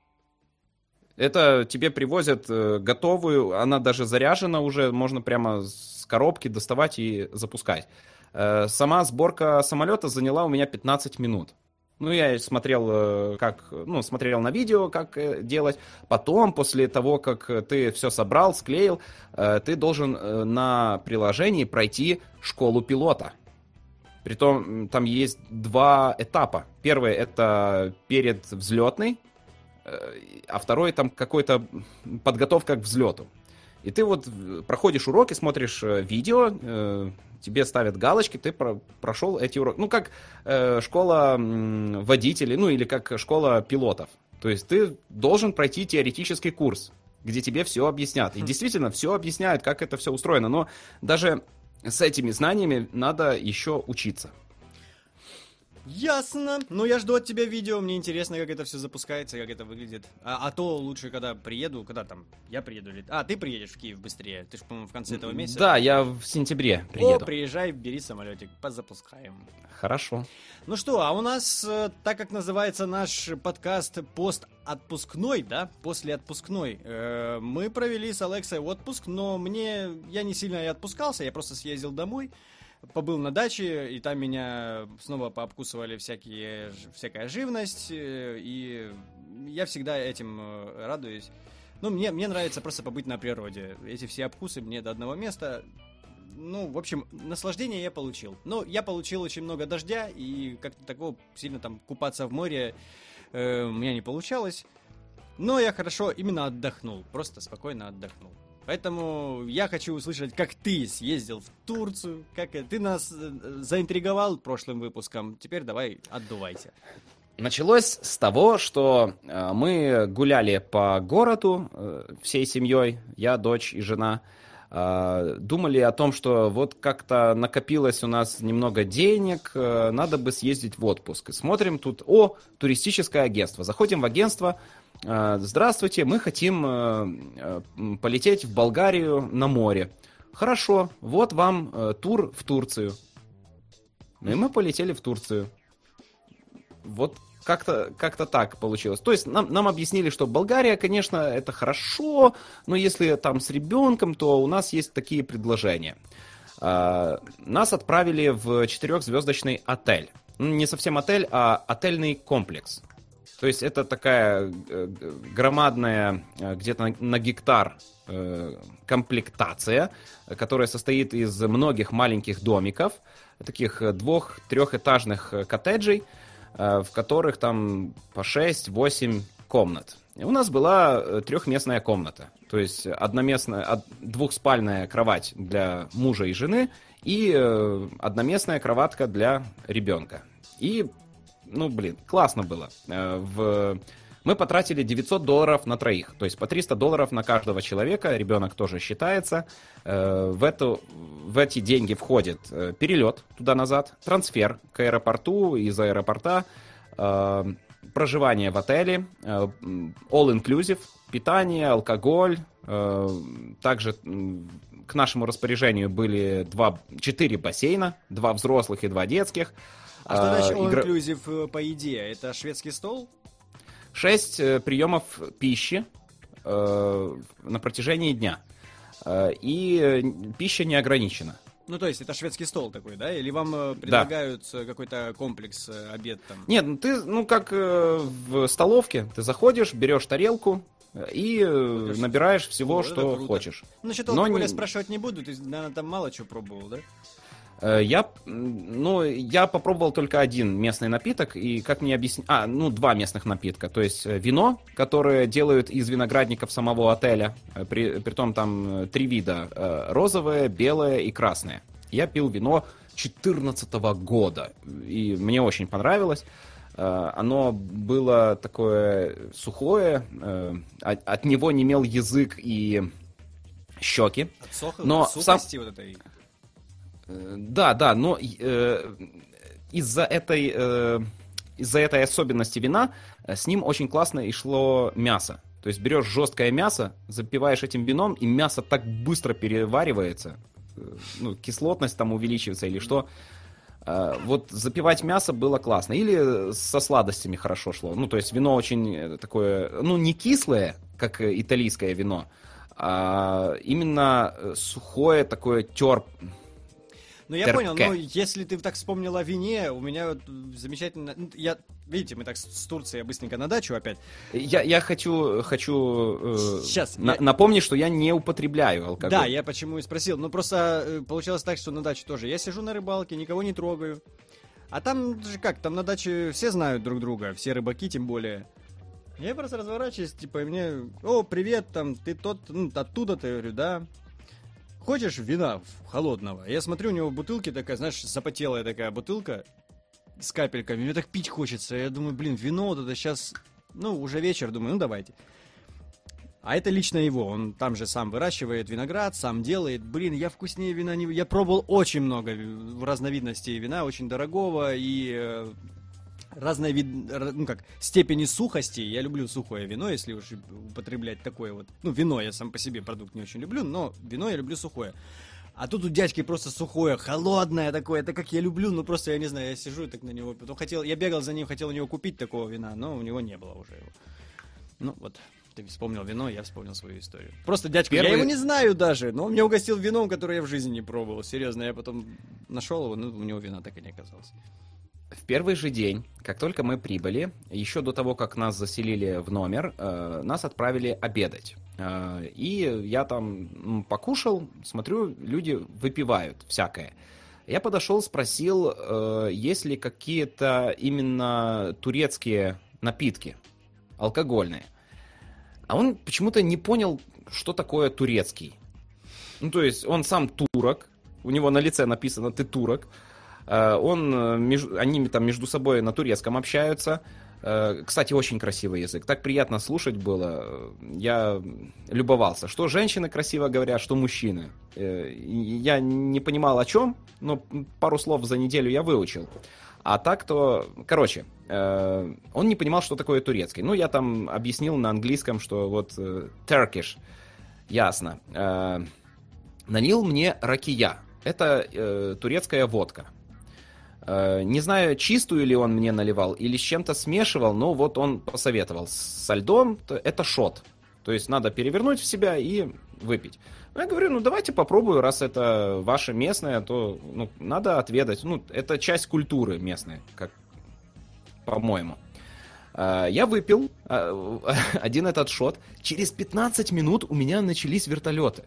Это тебе привозят э, готовую, она даже заряжена уже, можно прямо с коробки доставать и запускать. Э, сама сборка самолета заняла у меня 15 минут. Ну, я смотрел, э, как, ну, смотрел на видео, как делать. Потом, после того, как ты все собрал, склеил, ты должен на приложении пройти школу пилота. Притом там есть два этапа. Первый это перед взлетный, а второй там какой-то подготовка к взлету. И ты вот проходишь уроки, смотришь видео, тебе ставят галочки, ты про прошел эти уроки. Ну, как э, школа э, водителей, ну, или как школа пилотов. То есть ты должен пройти теоретический курс, где тебе все объяснят. И действительно, все объясняют, как это все устроено. Но даже с этими знаниями надо еще учиться. Ясно. Ну, я жду от тебя видео. Мне интересно, как это все запускается, как это выглядит. А, а то лучше, когда приеду, когда там я приеду или... А, ты приедешь в Киев быстрее. Ты же, по-моему, в конце этого месяца. Да, я в сентябре приеду. О, приезжай, бери самолетик, позапускаем. Хорошо. Ну что, а у нас, э, так как называется наш подкаст пост отпускной, да, после отпускной, э, мы провели с Алексой отпуск, но мне, я не сильно и отпускался, я просто съездил домой, побыл на даче, и там меня снова пообкусывали всякие, всякая живность, э, и я всегда этим э, радуюсь. Ну, мне, мне нравится просто побыть на природе. Эти все обкусы мне до одного места. Ну, в общем, наслаждение я получил. Но я получил очень много дождя, и как-то такого сильно там купаться в море э, у меня не получалось. Но я хорошо именно отдохнул, просто спокойно отдохнул. Поэтому я хочу услышать, как ты съездил в Турцию, как ты нас э, заинтриговал прошлым выпуском. Теперь давай отдувайся. Началось с того, что э, мы гуляли по городу э, всей семьей, я, дочь и жена. Э, думали о том, что вот как-то накопилось у нас немного денег, э, надо бы съездить в отпуск. И смотрим тут, о, туристическое агентство. Заходим в агентство, Э, здравствуйте, мы хотим э, э, полететь в Болгарию на море. Хорошо, вот вам тур в Турцию. Ну и мы полетели в Турцию. Вот как-то как так получилось. То есть нам, нам объяснили, что Болгария, конечно, это хорошо, но если там с ребенком, то у нас есть такие предложения. Нас отправили в четырехзвездочный отель. Ну, не совсем отель, а отельный комплекс. То есть это такая э, громадная, э, где-то на, гектар э, комплектация, которая состоит из многих маленьких домиков, таких двух-трехэтажных коттеджей, в которых там по 6-8 комнат. У нас была трехместная комната, то есть одноместная, двухспальная кровать для мужа и жены и одноместная кроватка для ребенка. И ну, блин, классно было. Э, в... Мы потратили 900 долларов на троих, то есть по 300 долларов на каждого человека, ребенок тоже считается. Э, в, эту, в эти деньги входит э, перелет туда-назад, трансфер к аэропорту, из аэропорта, проживание в отеле, all-inclusive, питание, алкоголь. Также к нашему распоряжению были два, четыре бассейна, два взрослых и два детских. А что значит all-inclusive по еде? Это шведский стол? Шесть приемов пищи на протяжении дня. И пища не ограничена. Ну, то есть это шведский стол такой, да? Или вам э, предлагают да. какой-то комплекс э, обед там? Нет, ну ты, ну как э, в столовке, ты заходишь, берешь тарелку и Ходишь. набираешь всего, ну, что хочешь. Ну, насчет алкоголя Но... спрашивать не буду, ты, наверное, там мало чего пробовал, да? Э, я, ну, я попробовал только один местный напиток, и как мне объяснить... А, ну, два местных напитка. То есть э, вино, которое делают из виноградников самого отеля. Э, при, притом там три вида. Розовое, белое и красное. Я пил вино 2014 года, и мне очень понравилось. Оно было такое сухое, от него не имел язык и щеки. От но сам... вот этой да, да, но э, из-за этой, э, из-за этой особенности вина э, с ним очень классно и шло мясо. То есть берешь жесткое мясо, запиваешь этим вином, и мясо так быстро переваривается, э, ну, кислотность там увеличивается или что. Вот запивать мясо было классно. Или со сладостями хорошо шло. Ну, то есть вино очень такое, ну, не кислое, как итальянское вино, а именно сухое такое терп, ну, я понял, ну, если ты так вспомнил о вине, у меня вот замечательно... Ну, я, видите, мы так с Турции быстренько на дачу опять. Я, я хочу, хочу э, Сейчас, на, я... напомнить, что я не употребляю алкоголь. Да, я почему и спросил. Ну, просто э, получилось так, что на даче тоже. Я сижу на рыбалке, никого не трогаю. А там же как, там на даче все знают друг друга, все рыбаки тем более. Я просто разворачиваюсь, типа, и мне, о, привет, там, ты тот, ну, оттуда ты, говорю, да. Хочешь вина холодного? Я смотрю, у него в бутылке такая, знаешь, запотелая такая бутылка с капельками. Мне так пить хочется. Я думаю, блин, вино вот это сейчас... Ну, уже вечер, думаю, ну давайте. А это лично его. Он там же сам выращивает виноград, сам делает. Блин, я вкуснее вина не... Я пробовал очень много разновидностей вина, очень дорогого. И разной вид, ну как, степени сухости. Я люблю сухое вино, если уж употреблять такое вот. Ну, вино я сам по себе продукт не очень люблю, но вино я люблю сухое. А тут у дядьки просто сухое, холодное такое, это как я люблю, ну просто я не знаю, я сижу так на него, потом хотел, я бегал за ним, хотел у него купить такого вина, но у него не было уже его. Ну вот, ты вспомнил вино, я вспомнил свою историю. Просто дядька, Первый... я его не знаю даже, но он мне угостил вином, которое я в жизни не пробовал, серьезно, я потом нашел его, но у него вина так и не оказалось в первый же день, как только мы прибыли, еще до того, как нас заселили в номер, э, нас отправили обедать. Э, и я там покушал, смотрю, люди выпивают всякое. Я подошел, спросил, э, есть ли какие-то именно турецкие напитки, алкогольные. А он почему-то не понял, что такое турецкий. Ну, то есть он сам турок, у него на лице написано «ты турок», он, э, они там между собой на турецком общаются. Э, кстати, очень красивый язык. Так приятно слушать было. Я любовался. Что женщины красиво говорят, что мужчины. Я не понимал о чем, но пару слов за неделю я выучил. А так-то, короче, он не понимал, что такое турецкий. Ну, я там объяснил на английском, что вот Turkish, ясно. Налил мне ракия. Это турецкая водка. Э, не знаю, чистую ли он мне наливал или с чем-то смешивал, но вот он посоветовал. Со льдом это шот. То есть надо перевернуть в себя и выпить. Ну, я говорю, ну давайте попробую, раз это ваше местное, то ну, надо отведать. Ну, это часть культуры местной, как по-моему. Э, я выпил э, один этот шот. Через 15 минут у меня начались вертолеты.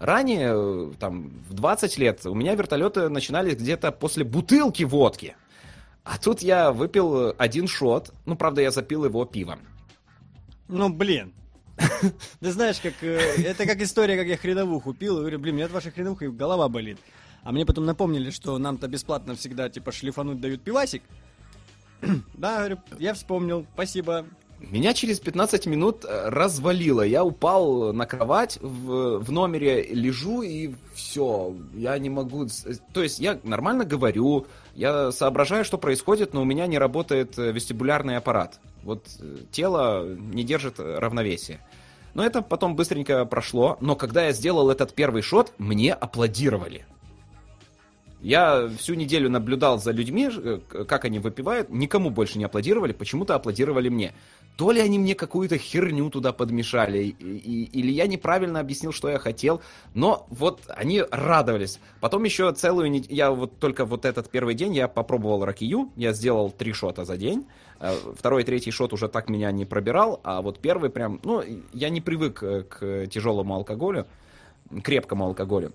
Ранее, э, там, в 20 лет, у меня вертолеты начинались где-то после бутылки водки. А тут я выпил один шот. Ну, правда, я запил его пивом. Ну, блин. Ты знаешь, как э, это как история, как я хреновуху пил. И говорю, блин, мне от вашей хреновухи голова болит. А мне потом напомнили, что нам-то бесплатно всегда, типа, шлифануть дают пивасик. да, говорю, я вспомнил, спасибо. Меня через 15 минут э, развалило. Я упал на кровать в, в номере, лежу и все. Я не могу... Э, то есть я нормально говорю, я соображаю, что происходит, но у меня не работает э, вестибулярный аппарат. Вот тело не держит равновесия. Но это потом быстренько прошло. Но когда я сделал этот первый шот, мне аплодировали. Я всю неделю наблюдал за людьми, э, как они выпивают. Никому больше не аплодировали, почему-то аплодировали мне. То ли они мне какую-то херню туда подмешали, и, и, или я неправильно объяснил, что я хотел. Но вот они радовались. Потом еще целую неделю, я вот только вот этот первый день я попробовал ракию, я сделал три шота за день. Э, второй и третий шот уже так меня не пробирал, а вот первый прям, ну, я не привык э, к тяжелому алкоголю крепкому алкоголю.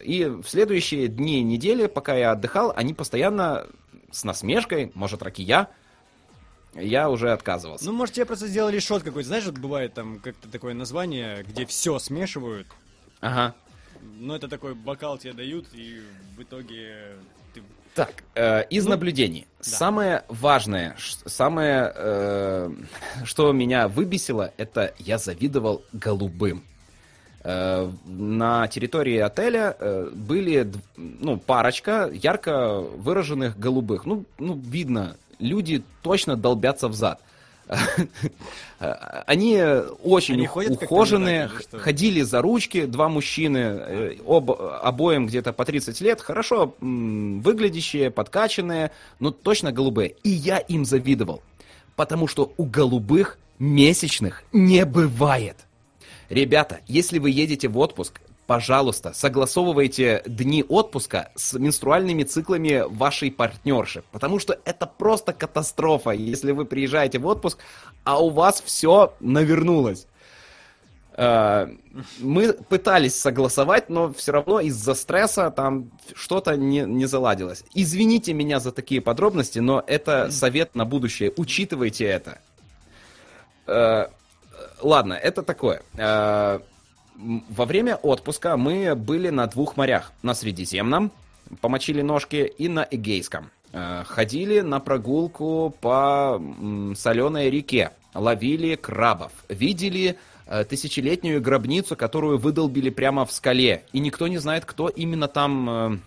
И в следующие дни и недели, пока я отдыхал, они постоянно с насмешкой, может, ракия, я уже отказывался. Ну, может, тебе просто сделали шот какой-то. Знаешь, вот бывает там как-то такое название, где все смешивают. Ага. Ну, это такой бокал тебе дают, и в итоге ты... Так, э, из ну, наблюдений. Да. Самое важное, самое, э, что меня выбесило, это я завидовал голубым. Э, на территории отеля э, были ну, парочка ярко выраженных голубых. Ну, ну, видно, люди точно долбятся в зад. Они очень Они ухоженные, ходили за ручки, два мужчины, э, об, обоим где-то по 30 лет, хорошо выглядящие, подкачанные, но точно голубые. И я им завидовал, потому что у голубых месячных не бывает. Ребята, если вы едете в отпуск, пожалуйста, согласовывайте дни отпуска с менструальными циклами вашей партнерши, потому что это просто катастрофа, если вы приезжаете в отпуск, а у вас все навернулось. Э, мы пытались согласовать, но все равно из-за стресса там что-то не, не заладилось. Извините меня за такие подробности, но это совет на будущее. Учитывайте это. Ладно, это такое. Э, во время отпуска мы были на двух морях. На Средиземном, помочили ножки, и на Эгейском. Э, ходили на прогулку по соленой реке, ловили крабов, видели э, тысячелетнюю гробницу, которую выдолбили прямо в скале. И никто не знает, кто именно там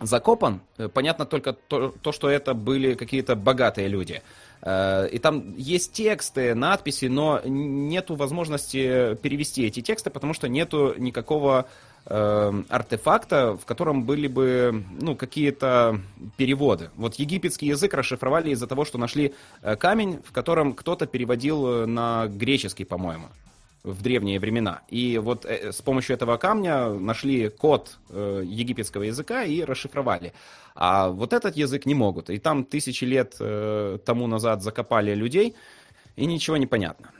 закопан. Понятно только то, то что это были какие-то богатые люди. Э, и там есть тексты, надписи, но нету возможности перевести эти тексты, потому что нету никакого э, артефакта, в котором были бы ну, какие-то переводы. Вот египетский язык расшифровали из-за того, что нашли э, камень, в котором кто-то переводил на греческий, по-моему в древние времена. И вот э, с помощью этого камня нашли код э, египетского языка и расшифровали. А вот этот язык не могут. И там тысячи лет э, тому назад закопали людей, и ничего не понятно.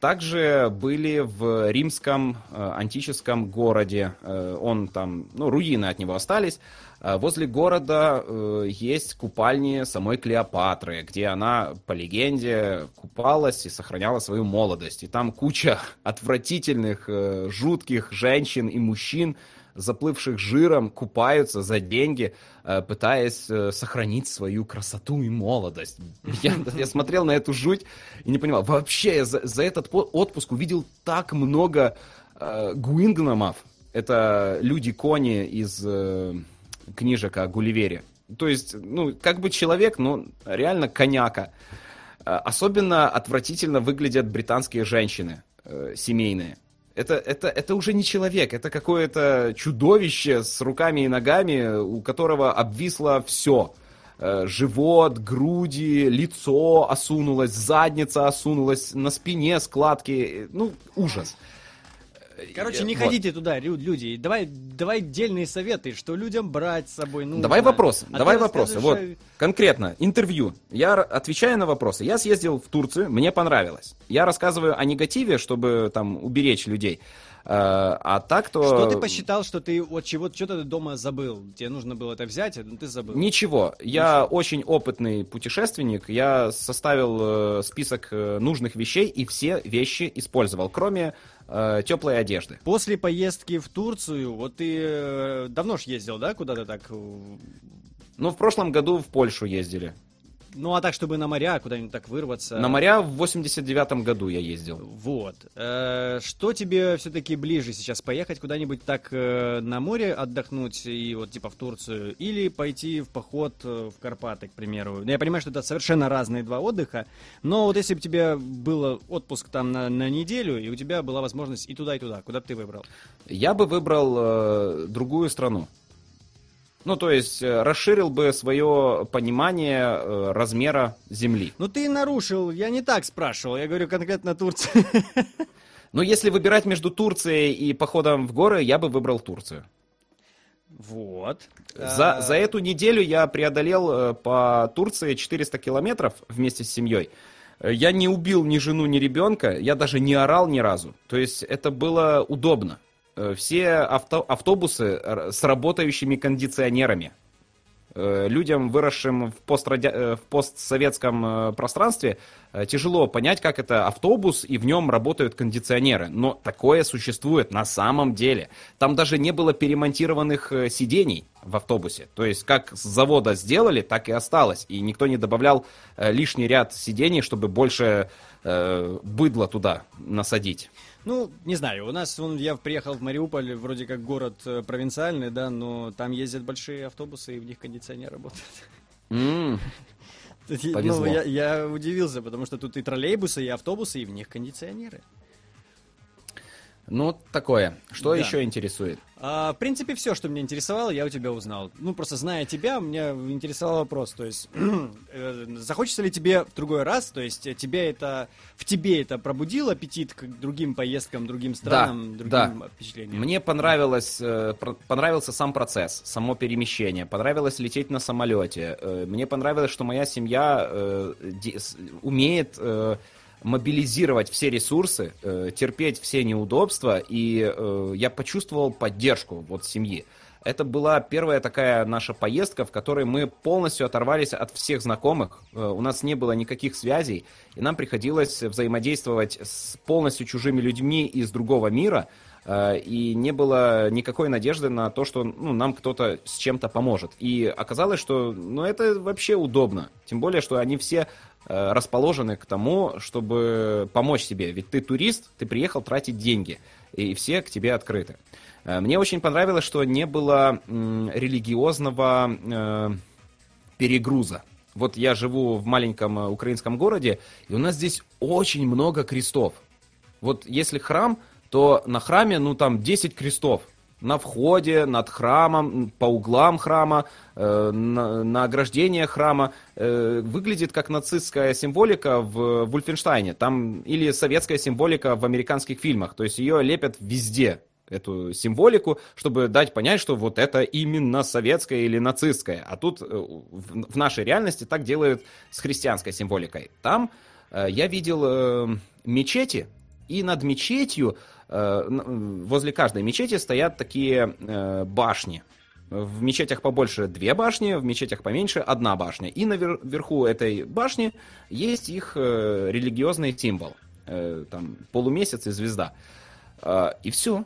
Также были в римском антическом городе, он там, ну, руины от него остались, возле города э, есть купальни самой Клеопатры, где она, по легенде, купалась и сохраняла свою молодость. И там куча отвратительных, э, жутких женщин и мужчин, заплывших жиром, купаются за деньги, э, пытаясь сохранить свою красоту и молодость. Я, я смотрел на эту жуть и не понимал. Вообще, я за, за этот отпуск увидел так много э, гуингномов. Это люди-кони из... Э, книжек о Гулливере. То есть, ну, как бы человек, но реально коняка. А, особенно отвратительно выглядят британские женщины э, семейные. Это, это, это уже не человек, это какое-то чудовище с руками и ногами, у которого обвисло все. Э, живот, груди, лицо осунулось, задница осунулась, на спине складки. Ну, ужас. Короче, не вот. ходите туда, люди. Давай, давай дельные советы, что людям брать с собой нужно. Давай вопросы, а давай вопросы. Вот, конкретно, интервью. Я отвечаю на вопросы. Я съездил в Турцию, мне понравилось. Я рассказываю о негативе, чтобы там уберечь людей. А, а так то... Что ты посчитал, что ты вот чего-то что дома забыл? Тебе нужно было это взять, но ты забыл. Ничего. Я Ничего. очень опытный путешественник. Я составил э, список э, нужных вещей и все вещи использовал, кроме э, теплой одежды. После поездки в Турцию, вот ты э, давно ж ездил, да, куда-то так? Ну, в прошлом году в Польшу ездили. Ну, а так, чтобы на моря куда-нибудь так вырваться. На моря в 89-м году я ездил. Вот. Э, что тебе все-таки ближе сейчас? Поехать куда-нибудь так э, на море отдохнуть и вот типа в Турцию? Или пойти в поход э, в Карпаты, к примеру? Ну, Я понимаю, что это совершенно разные два отдыха, но вот если бы у тебя был отпуск там на, на неделю, и у тебя была возможность и туда, и туда, куда бы ты выбрал? Я бы выбрал э, другую страну. Ну, то есть, э, расширил бы свое понимание э, размера Земли. Ну ты нарушил, я не так спрашивал, я говорю конкретно Турцию. Но если выбирать между Турцией и походом в горы, я бы выбрал Турцию. Вот. За, А, за эту неделю я преодолел э, по Турции 400 километров вместе с семьей. Я не убил ни жену, ни ребенка, я даже не орал ни разу. То есть это было удобно. Э, Все авто- автобусы с работающими кондиционерами. Э, Людям, выросшим в, пострадя- э, в постсоветском пространстве, тяжело понять, как это автобус, и в нем работают кондиционеры. Но такое существует на самом деле. Там даже не было перемонтированных сидений в автобусе. То есть, как с завода сделали, так и осталось. И никто не добавлял лишний ряд сидений, чтобы больше быдла туда насадить. Ну, не знаю, у нас, вон, я приехал в Мариуполь, вроде как город э, провинциальный, да, но там ездят большие автобусы, и в них кондиционер работает. Ну, Повезло. я, я удивился, потому что тут и троллейбусы, и автобусы, и в них кондиционеры. Ну, такое. Что Да. еще интересует? А, в принципе, все, что меня интересовало, я у тебя узнал. Ну, просто зная тебя, меня интересовал вопрос. То есть, э, захочется ли тебе в другой раз, то есть, э, тебе это, в тебе это пробудило аппетит к другим поездкам, другим странам, другим да. впечатлениям? Мне понравилось, э, про- понравился сам процесс, само перемещение, понравилось лететь на самолете. Э, Мне понравилось, что моя семья э, де- умеет э, мобилизировать все ресурсы, э, терпеть все неудобства, и э, я почувствовал поддержку вот семьи. Это была первая такая наша поездка, в которой мы полностью оторвались от всех знакомых. Э, У нас не было никаких связей, и нам приходилось взаимодействовать с полностью чужими людьми из другого мира, э, и не было никакой надежды на то, что ну, нам кто-то с чем-то поможет. И оказалось, что ну, это вообще удобно. Тем более, что они все расположены к тому, чтобы помочь себе. Ведь ты турист, ты приехал тратить деньги, и все к тебе открыты. Э, Мне очень понравилось, что не было религиозного э, перегруза. Вот я живу в маленьком э, украинском городе, и у нас здесь очень много крестов. Вот если храм, то на храме, ну там 10 крестов. На входе, над храмом, по углам храма, э, на, на ограждение храма. Э, выглядит как нацистская символика в Вульфенштайне. Там или советская символика в американских фильмах. То есть ее лепят везде эту символику, чтобы дать понять, что вот это именно советская или нацистская. А тут э, в, нашей реальности так делают с христианской символикой. Там э, я видел э, мечети, и над мечетью, возле каждой мечети стоят такие э, башни. В мечетях побольше две башни, в мечетях поменьше одна башня. И наверху этой башни есть их э, религиозный символ. Э, там полумесяц и звезда. Э, и все.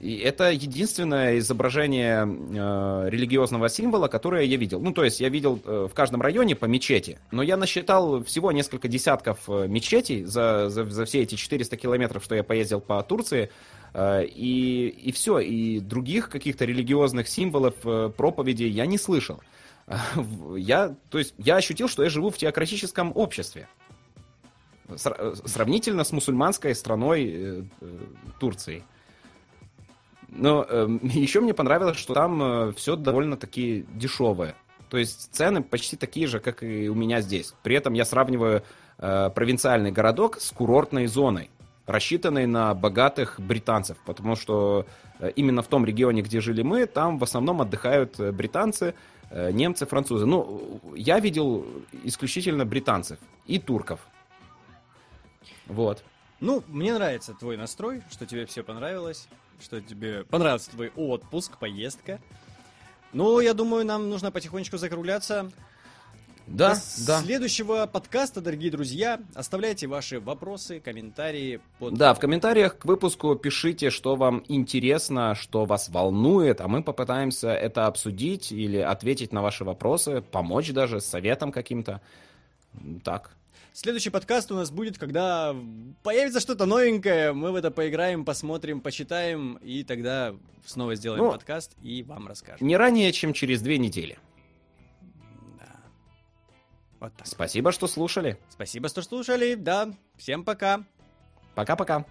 И это единственное изображение э, религиозного символа, которое я видел. Ну, то есть я видел э, в каждом районе по мечети, но я насчитал всего несколько десятков э, мечетей за, за, за все эти 400 километров, что я поездил по Турции, э, и, и все, и других каких-то религиозных символов, э, проповедей я не слышал. Я, то есть я ощутил, что я живу в теократическом обществе. Э, Сравнительно с мусульманской страной э, э, Турцией. Но еще мне понравилось, что там все довольно-таки дешевое. То есть цены почти такие же, как и у меня здесь. При этом я сравниваю э, провинциальный городок с курортной зоной, рассчитанной на богатых британцев, потому что э, именно в том регионе, где жили мы, там в основном отдыхают э, британцы, э, немцы, французы. Ну, я видел исключительно британцев и турков. Вот. Ну, мне нравится твой настрой, что тебе все понравилось, что тебе понравился твой отпуск, поездка. Ну, я думаю, нам нужно потихонечку закругляться. Да, До да. следующего подкаста, дорогие друзья, оставляйте ваши вопросы, комментарии под... Да, в комментариях к выпуску пишите, что вам интересно, что вас волнует, а мы попытаемся это обсудить или ответить на ваши вопросы, помочь даже с советом каким-то. так. Следующий подкаст у нас будет, когда появится что-то новенькое, мы в это поиграем, посмотрим, почитаем, и тогда снова сделаем Ну, подкаст и вам расскажем. Не ранее, чем через две недели. Да. Вот так. Спасибо, что слушали. Спасибо, что слушали, да, всем пока. Пока-пока.